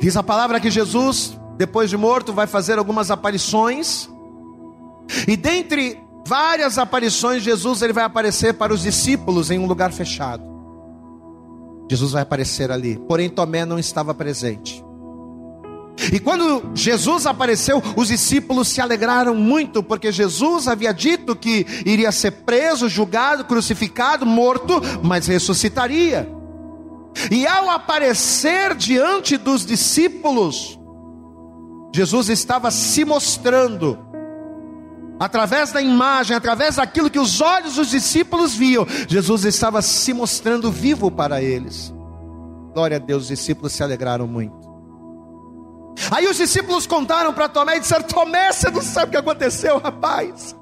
Diz a palavra que Jesus, depois de morto, vai fazer algumas aparições. E dentre várias aparições, Jesus ele vai aparecer para os discípulos em um lugar fechado. Jesus vai aparecer ali, porém Tomé não estava presente. E quando Jesus apareceu, os discípulos se alegraram muito, porque Jesus havia dito que iria ser preso, julgado, crucificado, morto, mas ressuscitaria. E ao aparecer diante dos discípulos, Jesus estava se mostrando, através da imagem, através daquilo que os olhos dos discípulos viam, Jesus estava se mostrando vivo para eles. Glória a Deus, os discípulos se alegraram muito. Aí os discípulos contaram para Tomé e disseram: Tomé, você não sabe o que aconteceu, rapaz.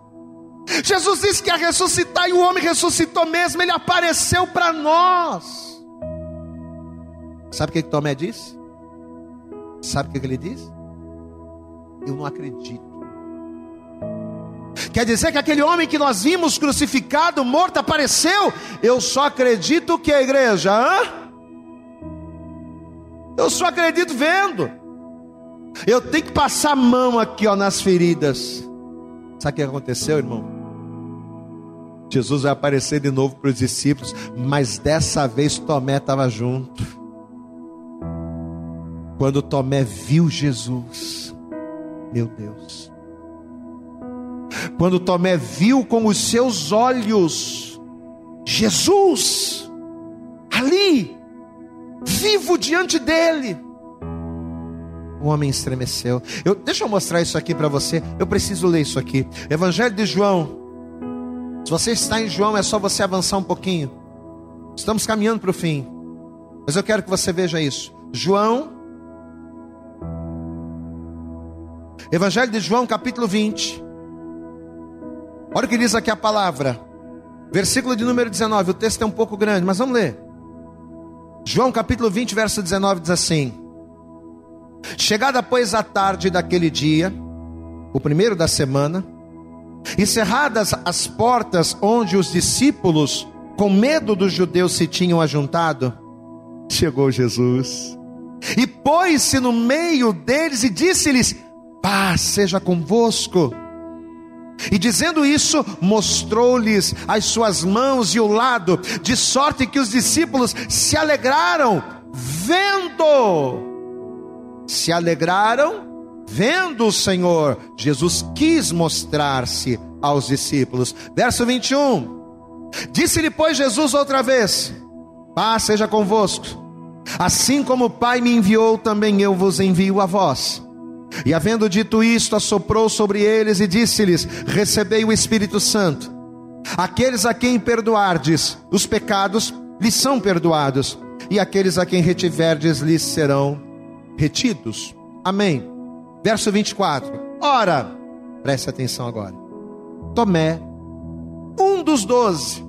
Jesus disse que ia ressuscitar e o homem ressuscitou mesmo, ele apareceu para nós. Sabe o que, que Tomé disse? Sabe o que, que ele disse? Eu não acredito. Quer dizer que aquele homem que nós vimos crucificado, morto, apareceu? Eu só acredito que a igreja, hã? Eu só acredito vendo. Eu tenho que passar a mão aqui ó, nas feridas. Sabe o que aconteceu, irmão? Jesus vai aparecer de novo para os discípulos, mas dessa vez Tomé estava junto. Quando Tomé viu Jesus, meu Deus. Quando Tomé viu com os seus olhos Jesus ali, vivo diante dele o homem estremeceu. Eu, deixa eu mostrar isso aqui para você. Eu preciso ler isso aqui. Evangelho de João. Se você está em João, é só você avançar um pouquinho. Estamos caminhando para o fim. Mas eu quero que você veja isso. João. Evangelho de João, capítulo 20. Olha o que diz aqui a palavra. Versículo de número 19. O texto é um pouco grande, mas vamos ler. João capítulo 20, verso 19 diz assim: Chegada, pois, a tarde daquele dia, o primeiro da semana, e cerradas as portas onde os discípulos, com medo dos judeus, se tinham ajuntado, chegou Jesus e pôs-se no meio deles e disse-lhes: Paz seja convosco. E dizendo isso, mostrou-lhes as suas mãos e o lado, de sorte que os discípulos se alegraram, vendo se alegraram vendo o Senhor. Jesus quis mostrar-se aos discípulos. Verso 21. Disse-lhe, pois, Jesus outra vez: Paz seja convosco. Assim como o Pai me enviou, também eu vos envio a vós. E havendo dito isto, assoprou sobre eles e disse-lhes: Recebei o Espírito Santo. Aqueles a quem perdoardes os pecados, lhes são perdoados, e aqueles a quem retiverdes, lhes serão retidos. Amém. Verso 24. Ora, preste atenção agora. Tomé, um dos doze,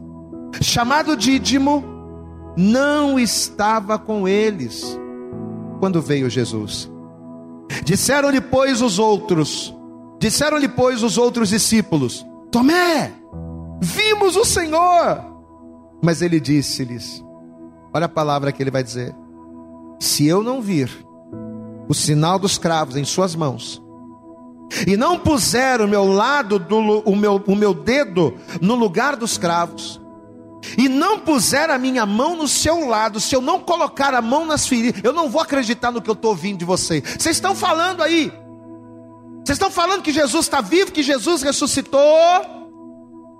chamado Dídimo, não estava com eles quando veio Jesus. Disseram-lhe, pois, os outros, disseram-lhe, pois, os outros discípulos: Tomé, vimos o Senhor. Mas ele disse-lhes: Olha a palavra que ele vai dizer: Se eu não vir o sinal dos cravos em suas mãos, e não puser o meu lado, do, o, meu, o meu dedo no lugar dos cravos, e não puser a minha mão no seu lado, se eu não colocar a mão nas feridas, eu não vou acreditar no que eu estou ouvindo de vocês. Vocês estão falando aí, vocês estão falando que Jesus está vivo, que Jesus ressuscitou.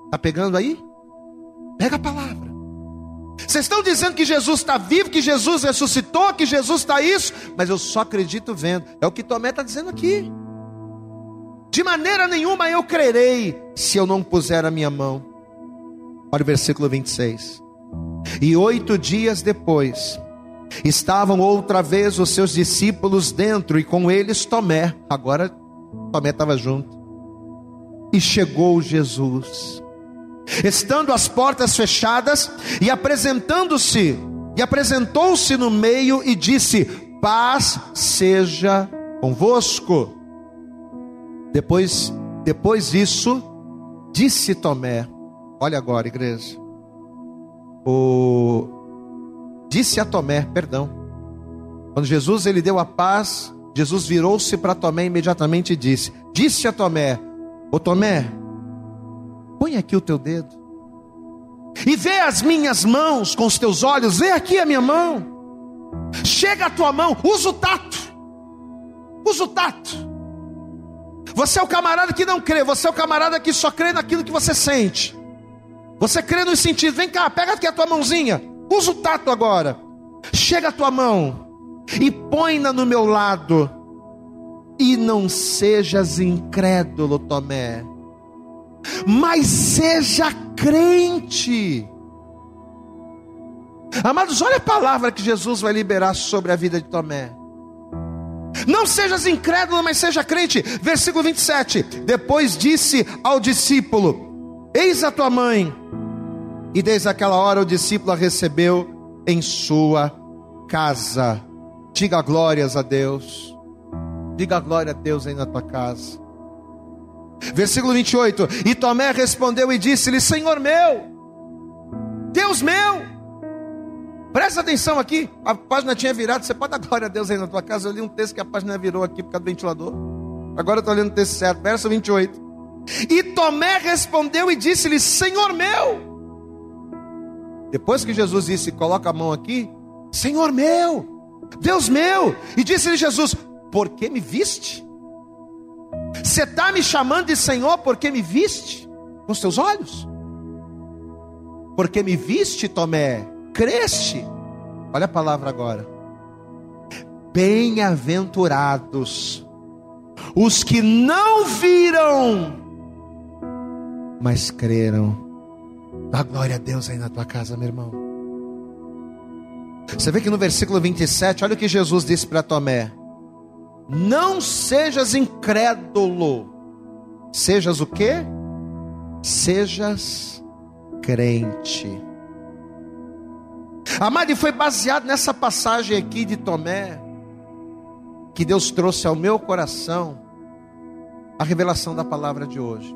Está pegando aí? Pega a palavra. Vocês estão dizendo que Jesus está vivo, que Jesus ressuscitou, que Jesus está isso, mas eu só acredito vendo. É o que Tomé está dizendo aqui. De maneira nenhuma eu crerei se eu não puser a minha mão. Olha o versículo 26. E oito dias depois, estavam outra vez os seus discípulos dentro, e com eles Tomé. Agora Tomé estava junto. E chegou Jesus estando as portas fechadas, e apresentando-se, e apresentou-se no meio e disse: paz seja convosco. Depois, depois disso, disse Tomé: Olha agora, igreja. O disse a Tomé, perdão. Quando Jesus ele deu a paz, Jesus virou-se para Tomé imediatamente e disse: Disse a Tomé: Ô Tomé, põe aqui o teu dedo e vê as minhas mãos com os teus olhos, vê aqui a minha mão. Chega a tua mão, usa o tato. Usa o tato. Você é o camarada que não crê, você é o camarada que só crê naquilo que você sente. Você crê nos sentidos. Vem cá, pega aqui a tua mãozinha. Usa o tato agora. Chega a tua mão e põe-na no meu lado. E não sejas incrédulo, Tomé, mas seja crente. Amados, olha a palavra que Jesus vai liberar sobre a vida de Tomé. Não sejas incrédulo, mas seja crente. Versículo 27. Depois disse ao discípulo: Eis a tua mãe. E desde aquela hora o discípulo a recebeu em sua casa. Diga glórias a Deus. Diga glória a Deus aí na tua casa. Versículo 28. E Tomé respondeu e disse-lhe: Senhor meu, Deus meu. Presta atenção aqui, a página tinha virado. Você pode dar glória a Deus aí na tua casa. Eu li um texto que a página virou aqui por causa do ventilador. Agora eu estou lendo o texto certo, verso 28. E Tomé respondeu e disse-lhe: Senhor meu. Depois que Jesus disse: Coloca a mão aqui, Senhor meu, Deus meu. E disse-lhe Jesus: Por que me viste? Você está me chamando de Senhor porque me viste com os teus olhos? Porque me viste, Tomé, creste. Olha a palavra agora. Bem-aventurados os que não viram, mas creram. Dá glória a Deus aí na tua casa, meu irmão. Você vê que no versículo 27, olha o que Jesus disse para Tomé: Não sejas incrédulo, sejas o que? Sejas crente. Amado, e foi baseado nessa passagem aqui de Tomé, que Deus trouxe ao meu coração a revelação da palavra de hoje.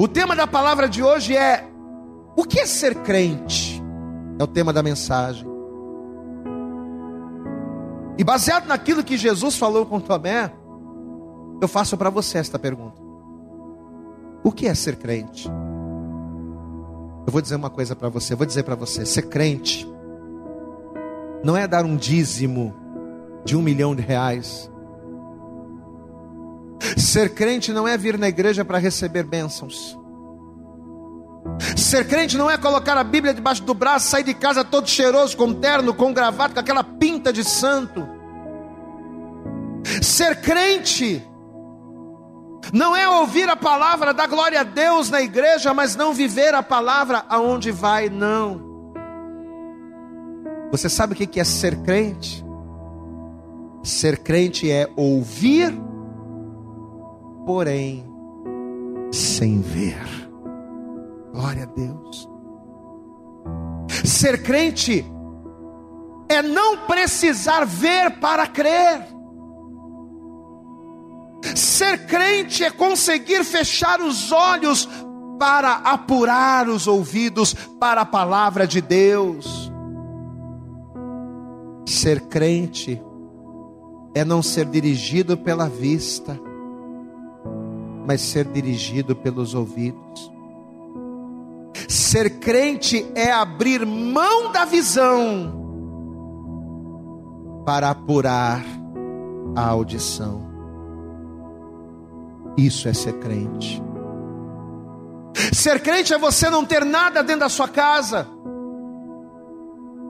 O tema da palavra de hoje é: o que é ser crente? É o tema da mensagem. E baseado naquilo que Jesus falou com Tomé, eu faço para você esta pergunta: O que é ser crente? Eu vou dizer uma coisa para você, eu vou dizer para você, ser crente não é dar um dízimo de um milhão de reais. Ser crente não é vir na igreja para receber bênçãos. Ser crente não é colocar a Bíblia debaixo do braço, sair de casa todo cheiroso, com terno, com gravata, com aquela pinta de santo. Ser crente não é ouvir a palavra da glória a Deus na igreja, mas não viver a palavra aonde vai, não. Você sabe o que é ser crente? Ser crente é ouvir, porém, sem ver. Glória a Deus. Ser crente é não precisar ver para crer. Ser crente é conseguir fechar os olhos para apurar os ouvidos para a palavra de Deus. Ser crente é não ser dirigido pela vista, mas ser dirigido pelos ouvidos. Ser crente é abrir mão da visão para apurar a audição. Isso é ser crente. Ser crente é você não ter nada dentro da sua casa,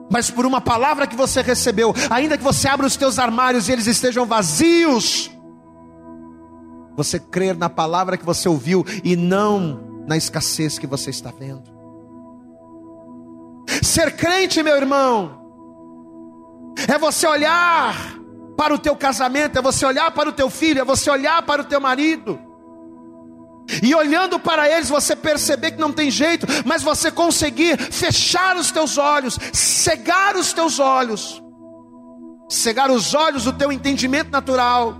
mas por uma palavra que você recebeu, ainda que você abra os teus armários e eles estejam vazios, você crer na palavra que você ouviu e não na escassez que você está vendo. Ser crente, meu irmão, é você olhar para o teu casamento, é você olhar para o teu filho, é você olhar para o teu marido. E olhando para eles, você perceber que não tem jeito, mas você conseguir fechar os teus olhos, cegar os teus olhos, cegar os olhos do teu entendimento natural,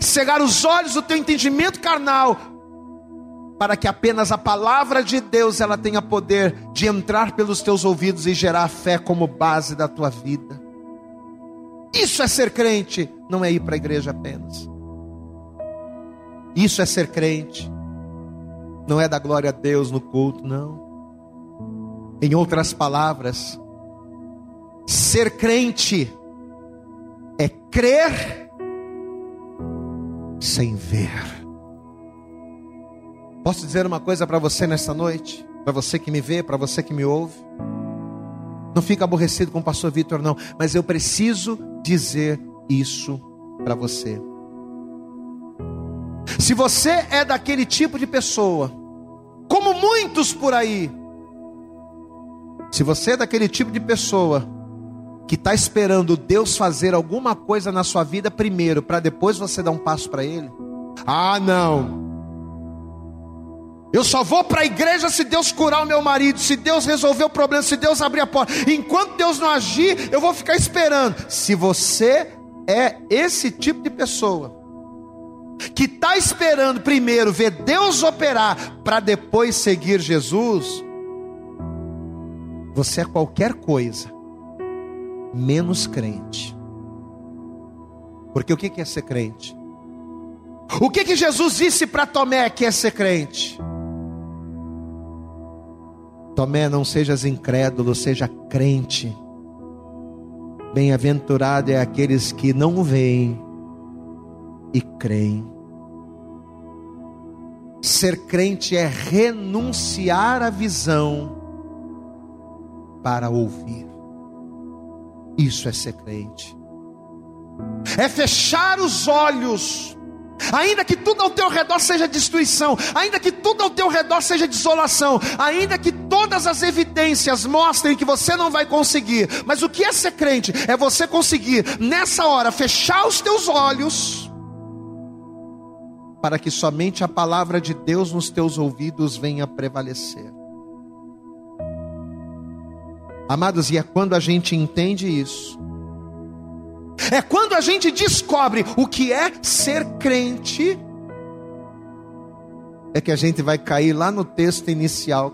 cegar os olhos do teu entendimento carnal, para que apenas a palavra de Deus ela tenha poder de entrar pelos teus ouvidos e gerar fé como base da tua vida. Isso é ser crente, não é ir para a igreja apenas. Isso é ser crente. Não é dar glória a Deus no culto, não. Em outras palavras, ser crente é crer sem ver. Posso dizer uma coisa para você nesta noite? Para você que me vê, para você que me ouve? Não fica aborrecido com o pastor Vitor, não, mas eu preciso dizer isso para você. Se você é daquele tipo de pessoa, como muitos por aí, se você é daquele tipo de pessoa que está esperando Deus fazer alguma coisa na sua vida primeiro, para depois você dar um passo para Ele, ah, não. Eu só vou para a igreja se Deus curar o meu marido, se Deus resolver o problema, se Deus abrir a porta. Enquanto Deus não agir, eu vou ficar esperando. Se você é esse tipo de pessoa, que está esperando primeiro ver Deus operar para depois seguir Jesus, você é qualquer coisa menos crente. Porque o que é ser crente? O que, que Jesus disse para Tomé que é ser crente? Tomé, não sejas incrédulo, seja crente. Bem-aventurado é aqueles que não veem e creem. Ser crente é renunciar à visão para ouvir. Isso é ser crente. É fechar os olhos ainda que tudo ao teu redor seja destruição, ainda que tudo ao teu redor seja desolação, ainda que todas as evidências mostrem que você não vai conseguir, mas o que é ser crente? É você conseguir, nessa hora, fechar os teus olhos, para que somente a palavra de Deus nos teus ouvidos venha prevalecer. Amados, e é quando a gente entende isso, é quando a gente descobre o que é ser crente, é que a gente vai cair lá no texto inicial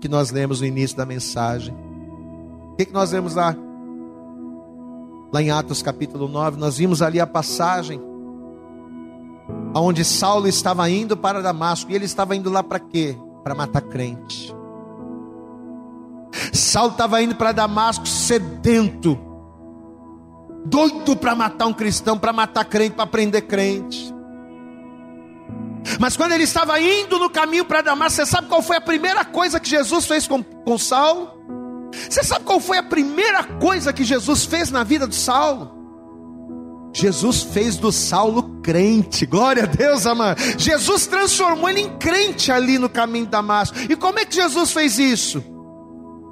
que nós lemos no início da mensagem. O que, que nós lemos lá? Lá em Atos capítulo 9, nós vimos ali a passagem onde Saulo estava indo para Damasco, e ele estava indo lá para quê? Para matar crente. Saulo estava indo para Damasco sedento doido para matar um cristão, para matar crente, para prender crente. Mas quando ele estava indo no caminho para Damasco, você sabe qual foi a primeira coisa que Jesus fez com, com Saulo? Você sabe qual foi a primeira coisa que Jesus fez na vida do Saulo? Jesus fez do Saulo crente, glória a Deus, amado. Jesus transformou ele em crente ali no caminho de Damasco. E como é que Jesus fez isso?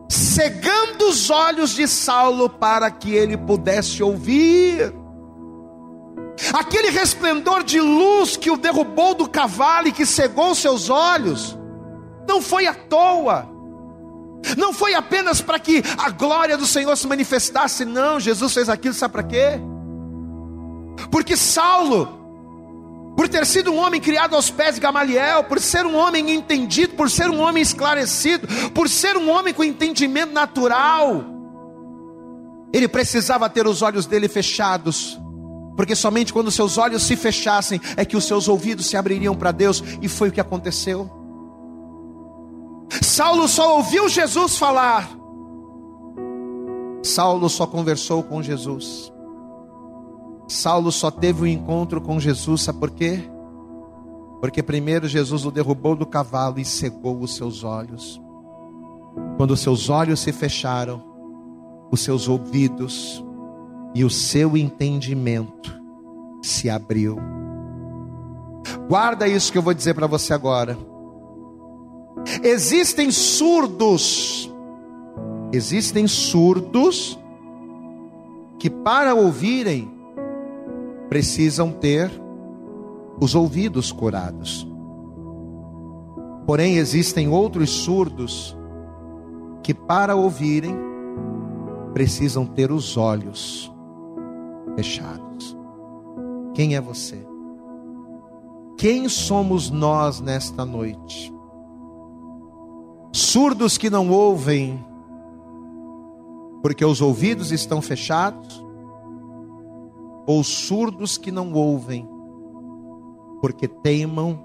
Cegando os olhos de Saulo para que ele pudesse ouvir. Aquele resplendor de luz que o derrubou do cavalo e que cegou seus olhos, não foi à toa, não foi apenas para que a glória do Senhor se manifestasse, não, Jesus fez aquilo, sabe para quê? Porque Saulo ter sido um homem criado aos pés de Gamaliel, por ser um homem entendido, por ser um homem esclarecido, por ser um homem com entendimento natural, ele precisava ter os olhos dele fechados, porque somente quando seus olhos se fechassem é que os seus ouvidos se abririam para Deus, e foi o que aconteceu. Saulo só ouviu Jesus falar, Saulo só conversou com Jesus. Saulo só teve um encontro com Jesus, sabe por quê? Porque primeiro Jesus o derrubou do cavalo e cegou os seus olhos. Quando os seus olhos se fecharam, os seus ouvidos e o seu entendimento se abriu. Guarda isso que eu vou dizer para você agora. Existem surdos, existem surdos que para ouvirem precisam ter os ouvidos curados. Porém, existem outros surdos que, para ouvirem, precisam ter os olhos fechados. Quem é você? Quem somos nós nesta noite? Surdos que não ouvem, porque os ouvidos estão fechados? Ou surdos que não ouvem, porque teimam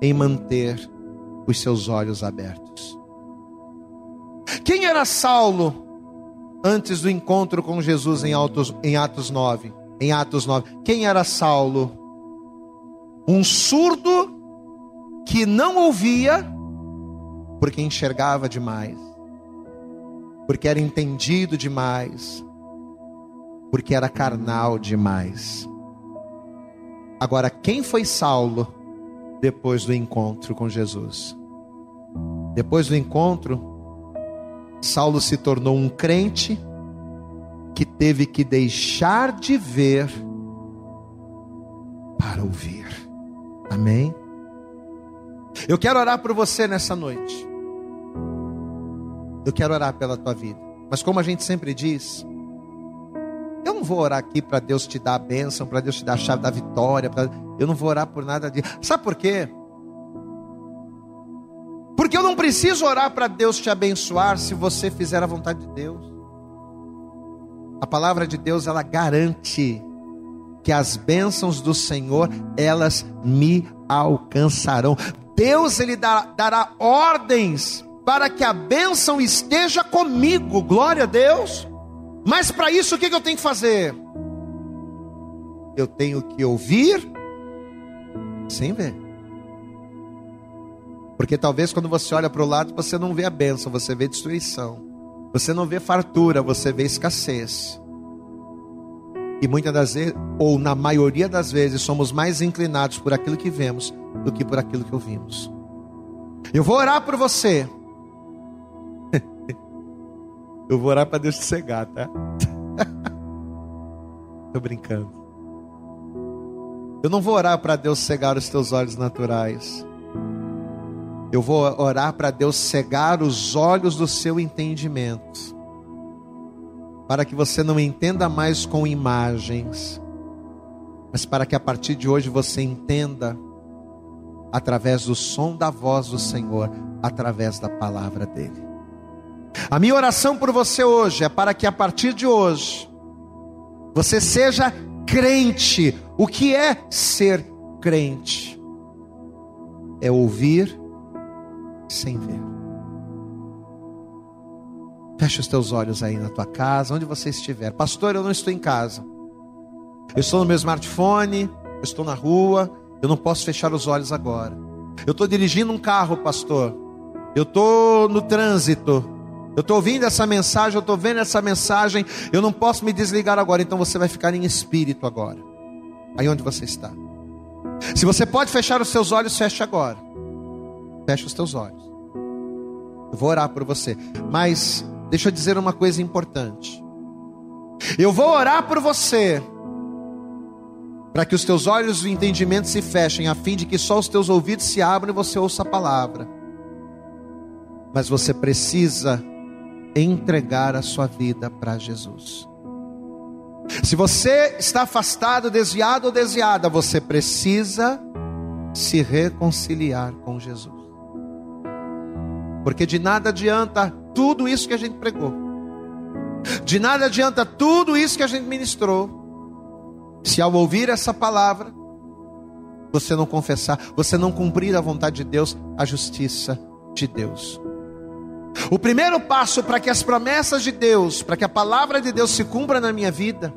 em manter os seus olhos abertos? Quem era Saulo antes do encontro com Jesus em Atos, em Atos 9? Em Atos 9. Quem era Saulo? Um surdo que não ouvia porque enxergava demais, porque era entendido demais, porque era carnal demais. Agora, quem foi Saulo depois do encontro com Jesus? Depois do encontro, Saulo se tornou um crente que teve que deixar de ver para ouvir. Amém? Eu quero orar por você nessa noite. Eu quero orar pela tua vida. Mas como a gente sempre diz, eu não vou orar aqui para Deus te dar a bênção, para Deus te dar a chave da vitória. Pra... Eu não vou orar por nada disso. Sabe por quê? Porque eu não preciso orar para Deus te abençoar se você fizer a vontade de Deus. A palavra de Deus, ela garante que as bênçãos do Senhor, elas me alcançarão. Deus, Ele dará ordens para que a bênção esteja comigo, glória a Deus. Mas para isso, o que eu tenho que fazer? Eu tenho que ouvir sem ver. Porque talvez quando você olha para o lado, você não vê a bênção, você vê destruição. Você não vê fartura, você vê escassez. E muitas das vezes, ou na maioria das vezes, somos mais inclinados por aquilo que vemos do que por aquilo que ouvimos. Eu vou orar por você. Eu vou orar para Deus te cegar, tá? Tô brincando. Eu não vou orar para Deus cegar os teus olhos naturais. Eu vou orar para Deus cegar os olhos do seu entendimento para que você não entenda mais com imagens, mas para que a partir de hoje você entenda através do som da voz do Senhor, através da palavra dele. A minha oração por você hoje é para que a partir de hoje você seja crente. O que é ser crente? É ouvir sem ver. Feche os teus olhos aí na tua casa, onde você estiver. Pastor, eu não estou em casa. Eu estou no meu smartphone, eu estou na rua, eu não posso fechar os olhos agora. Eu estou dirigindo um carro, pastor. Eu estou no trânsito. Eu estou ouvindo essa mensagem, eu estou vendo essa mensagem. Eu não posso me desligar agora, então você vai ficar em espírito agora. Aí onde você está. Se você pode fechar os seus olhos, feche agora. Feche os teus olhos. Eu vou orar por você. Mas Deixa eu dizer uma coisa importante. Eu vou orar por você, para que os teus olhos o entendimento se fechem, a fim de que só os teus ouvidos se abram e você ouça a palavra. Mas você precisa entregar a sua vida para Jesus. Se você está afastado, desviado ou desviada, você precisa se reconciliar com Jesus. Porque de nada adianta tudo isso que a gente pregou. De nada adianta tudo isso que a gente ministrou, se ao ouvir essa palavra, você não confessar, você não cumprir a vontade de Deus, a justiça de Deus. O primeiro passo para que as promessas de Deus, para que a palavra de Deus se cumpra na minha vida,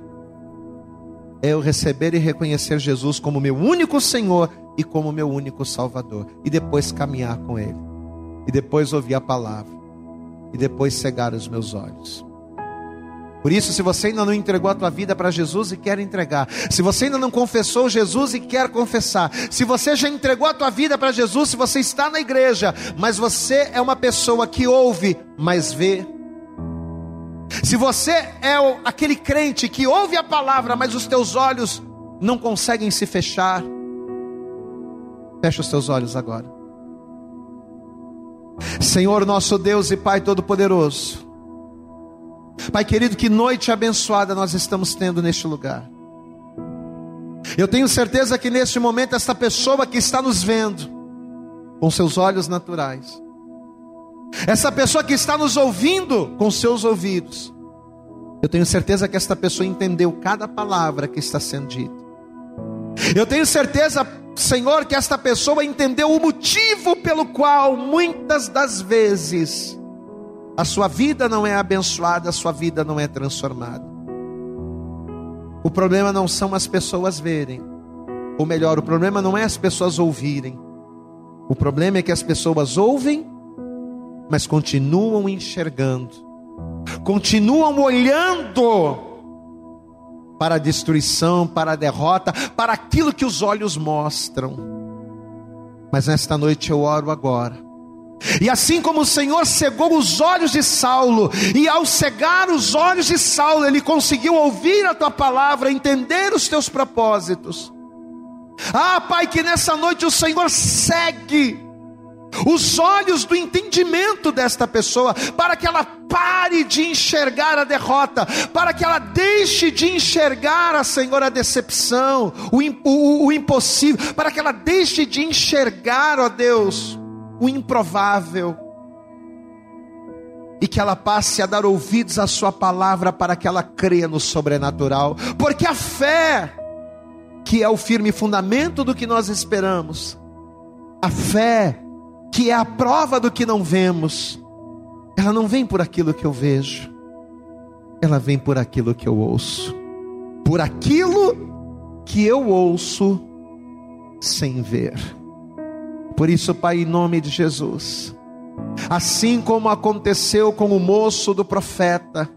é eu receber e reconhecer Jesus como meu único Senhor e como meu único Salvador, e depois caminhar com Ele, e depois ouvir a palavra. E depois cegar os meus olhos. Por isso, se você ainda não entregou a tua vida para Jesus e quer entregar, se você ainda não confessou Jesus e quer confessar, se você já entregou a tua vida para Jesus, se você está na igreja, mas você é uma pessoa que ouve, mas vê. Se você é aquele crente que ouve a palavra, mas os teus olhos não conseguem se fechar, fecha os teus olhos agora. Senhor nosso Deus e Pai Todo-Poderoso, Pai querido, que noite abençoada nós estamos tendo neste lugar. Eu tenho certeza que neste momento, esta pessoa que está nos vendo, com seus olhos naturais, essa pessoa que está nos ouvindo com seus ouvidos, eu tenho certeza que esta pessoa entendeu cada palavra que está sendo dita. Eu tenho certeza, Senhor, que esta pessoa entendeu o motivo pelo qual muitas das vezes a sua vida não é abençoada, a sua vida não é transformada. O problema não são as pessoas verem, ou melhor, o problema não é as pessoas ouvirem. O problema é que as pessoas ouvem, mas continuam enxergando, continuam olhando para a destruição, para a derrota, para aquilo que os olhos mostram. Mas nesta noite eu oro agora. E assim como o Senhor cegou os olhos de Saulo, e ao cegar os olhos de Saulo, ele conseguiu ouvir a tua palavra, entender os teus propósitos. Ah, Pai, que nessa noite o Senhor segue os olhos do entendimento desta pessoa, para que ela pare de enxergar a derrota, para que ela deixe de enxergar a Senhor a decepção, o, o, o impossível, para que ela deixe de enxergar, ó Deus, o improvável, e que ela passe a dar ouvidos à Sua palavra para que ela creia no sobrenatural, porque a fé, que é o firme fundamento do que nós esperamos, a fé, que é a prova do que não vemos, ela não vem por aquilo que eu vejo, ela vem por aquilo que eu ouço, por aquilo que eu ouço sem ver. Por isso, Pai, em nome de Jesus, assim como aconteceu com o moço do profeta,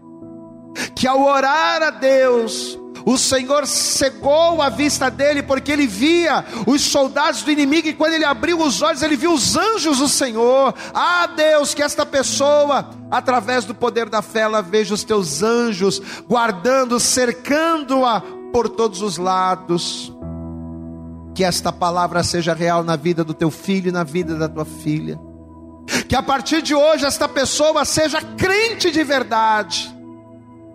que ao orar a Deus, o Senhor cegou a vista dele, porque ele via os soldados do inimigo, e quando ele abriu os olhos, ele viu os anjos do Senhor. Ah, Deus, que esta pessoa, através do poder da fé, ela veja os teus anjos guardando, cercando-a por todos os lados. Que esta palavra seja real na vida do teu filho e na vida da tua filha. Que a partir de hoje esta pessoa seja crente de verdade.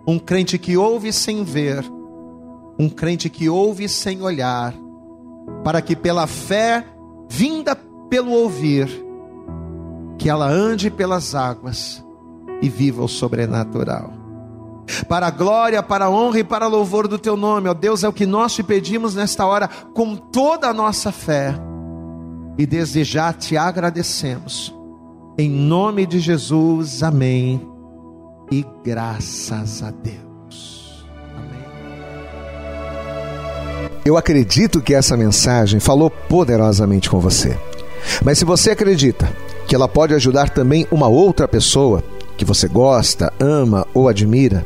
Um crente que ouve sem ver um crente que ouve sem olhar, para que pela fé vinda pelo ouvir, que ela ande pelas águas e viva o sobrenatural. Para a glória, para a honra e para louvor do teu nome, ó Deus, é o que nós te pedimos nesta hora com toda a nossa fé. E desde já te agradecemos. Em nome de Jesus, amém. E graças a Deus. Eu acredito que essa mensagem falou poderosamente com você. Mas se você acredita que ela pode ajudar também uma outra pessoa que você gosta, ama ou admira,